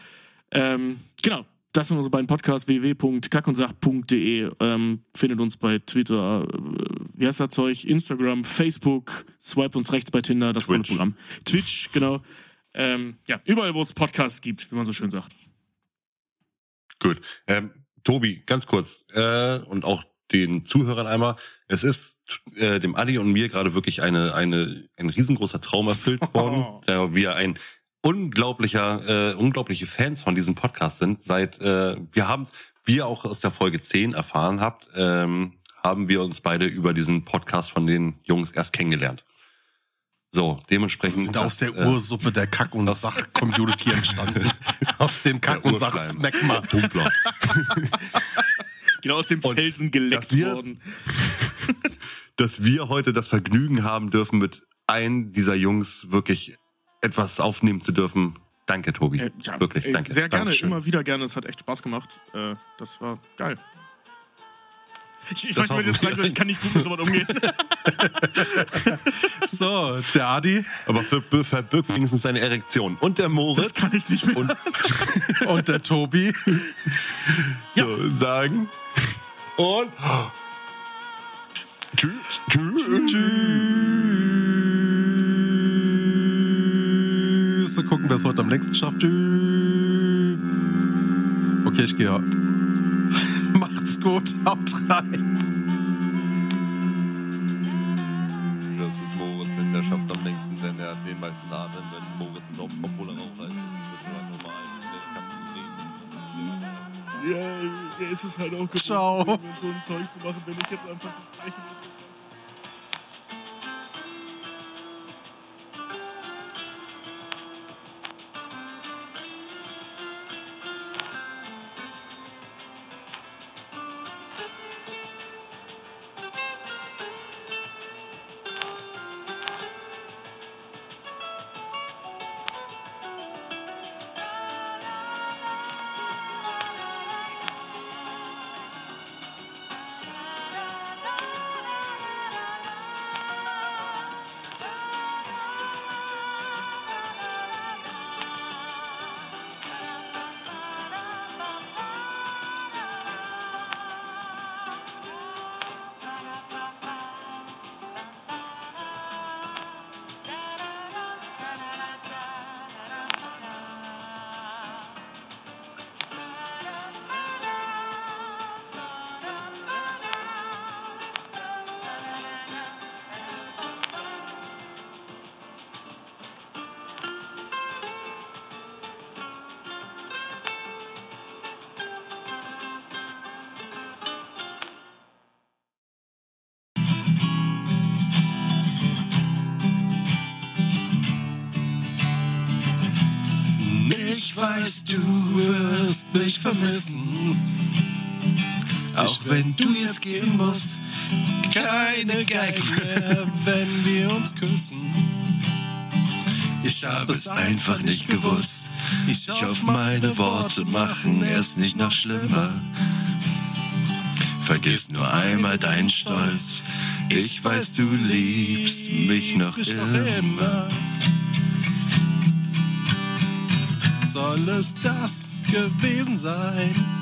Ähm, genau, das sind unsere beiden Podcasts, www.kackundsach.de. Ähm, findet uns bei Twitter, äh, wie heißt das Zeug? Instagram, Facebook, swiped uns rechts bei Tinder, das volle. Programm. Twitch, genau. Ähm, ja, überall, wo es Podcasts gibt, wie man so schön sagt. Gut. Ähm, Tobi, ganz kurz. Äh, und auch den Zuhörern einmal. Es ist äh, dem Adi und mir gerade wirklich eine, eine, ein riesengroßer Traum erfüllt worden, da wir ein unglaublicher, äh, unglaubliche Fans von diesem Podcast sind. Seit äh, wir haben, wie ihr auch aus der Folge 10 erfahren habt, ähm, haben wir uns beide über diesen Podcast von den Jungs erst kennengelernt. So, dementsprechend. Wir sind aus der äh, Ursuppe der Kack- und Sach-Community entstanden. aus dem Kack- und. Sach-Smegma. Genau aus dem Felsen geleckt wir- worden. dass wir heute das Vergnügen haben dürfen, mit einem dieser Jungs wirklich etwas aufnehmen zu dürfen. Danke, Tobi. Äh, ja, wirklich, äh, danke. Sehr gerne, Dankeschön. immer wieder gerne. Es hat echt Spaß gemacht. Äh, das war geil. Ich, ich Das weiß, wenn ich jetzt sagen soll, ich kann nicht gut mit sowas umgehen. So, der Adi Aber ver ver- verbirgt wenigstens seine Erektion. Und der Das Moritz kann ich nicht mehr. und und der Tobi. so sagen. Und tschüss. Tschüss. Tschüss. So gucken, wer es heute am längsten schafft. Tschüss. Okay, ich gehe. Macht's gut. Haut rein. Ist es halt auch gewohnt, Ciao. so so ein Zeug zu machen. Wenn ich jetzt anfange zu sprechen, vermissen. Auch wenn du jetzt gehen musst, keine Geige mehr, wenn wir uns küssen. Ich habe es einfach nicht gewusst. Ich hoffe, meine Worte machen es nicht noch schlimmer. Vergiss nur einmal deinen Stolz. Ich weiß, du liebst mich noch immer. Soll es das gewesen sein?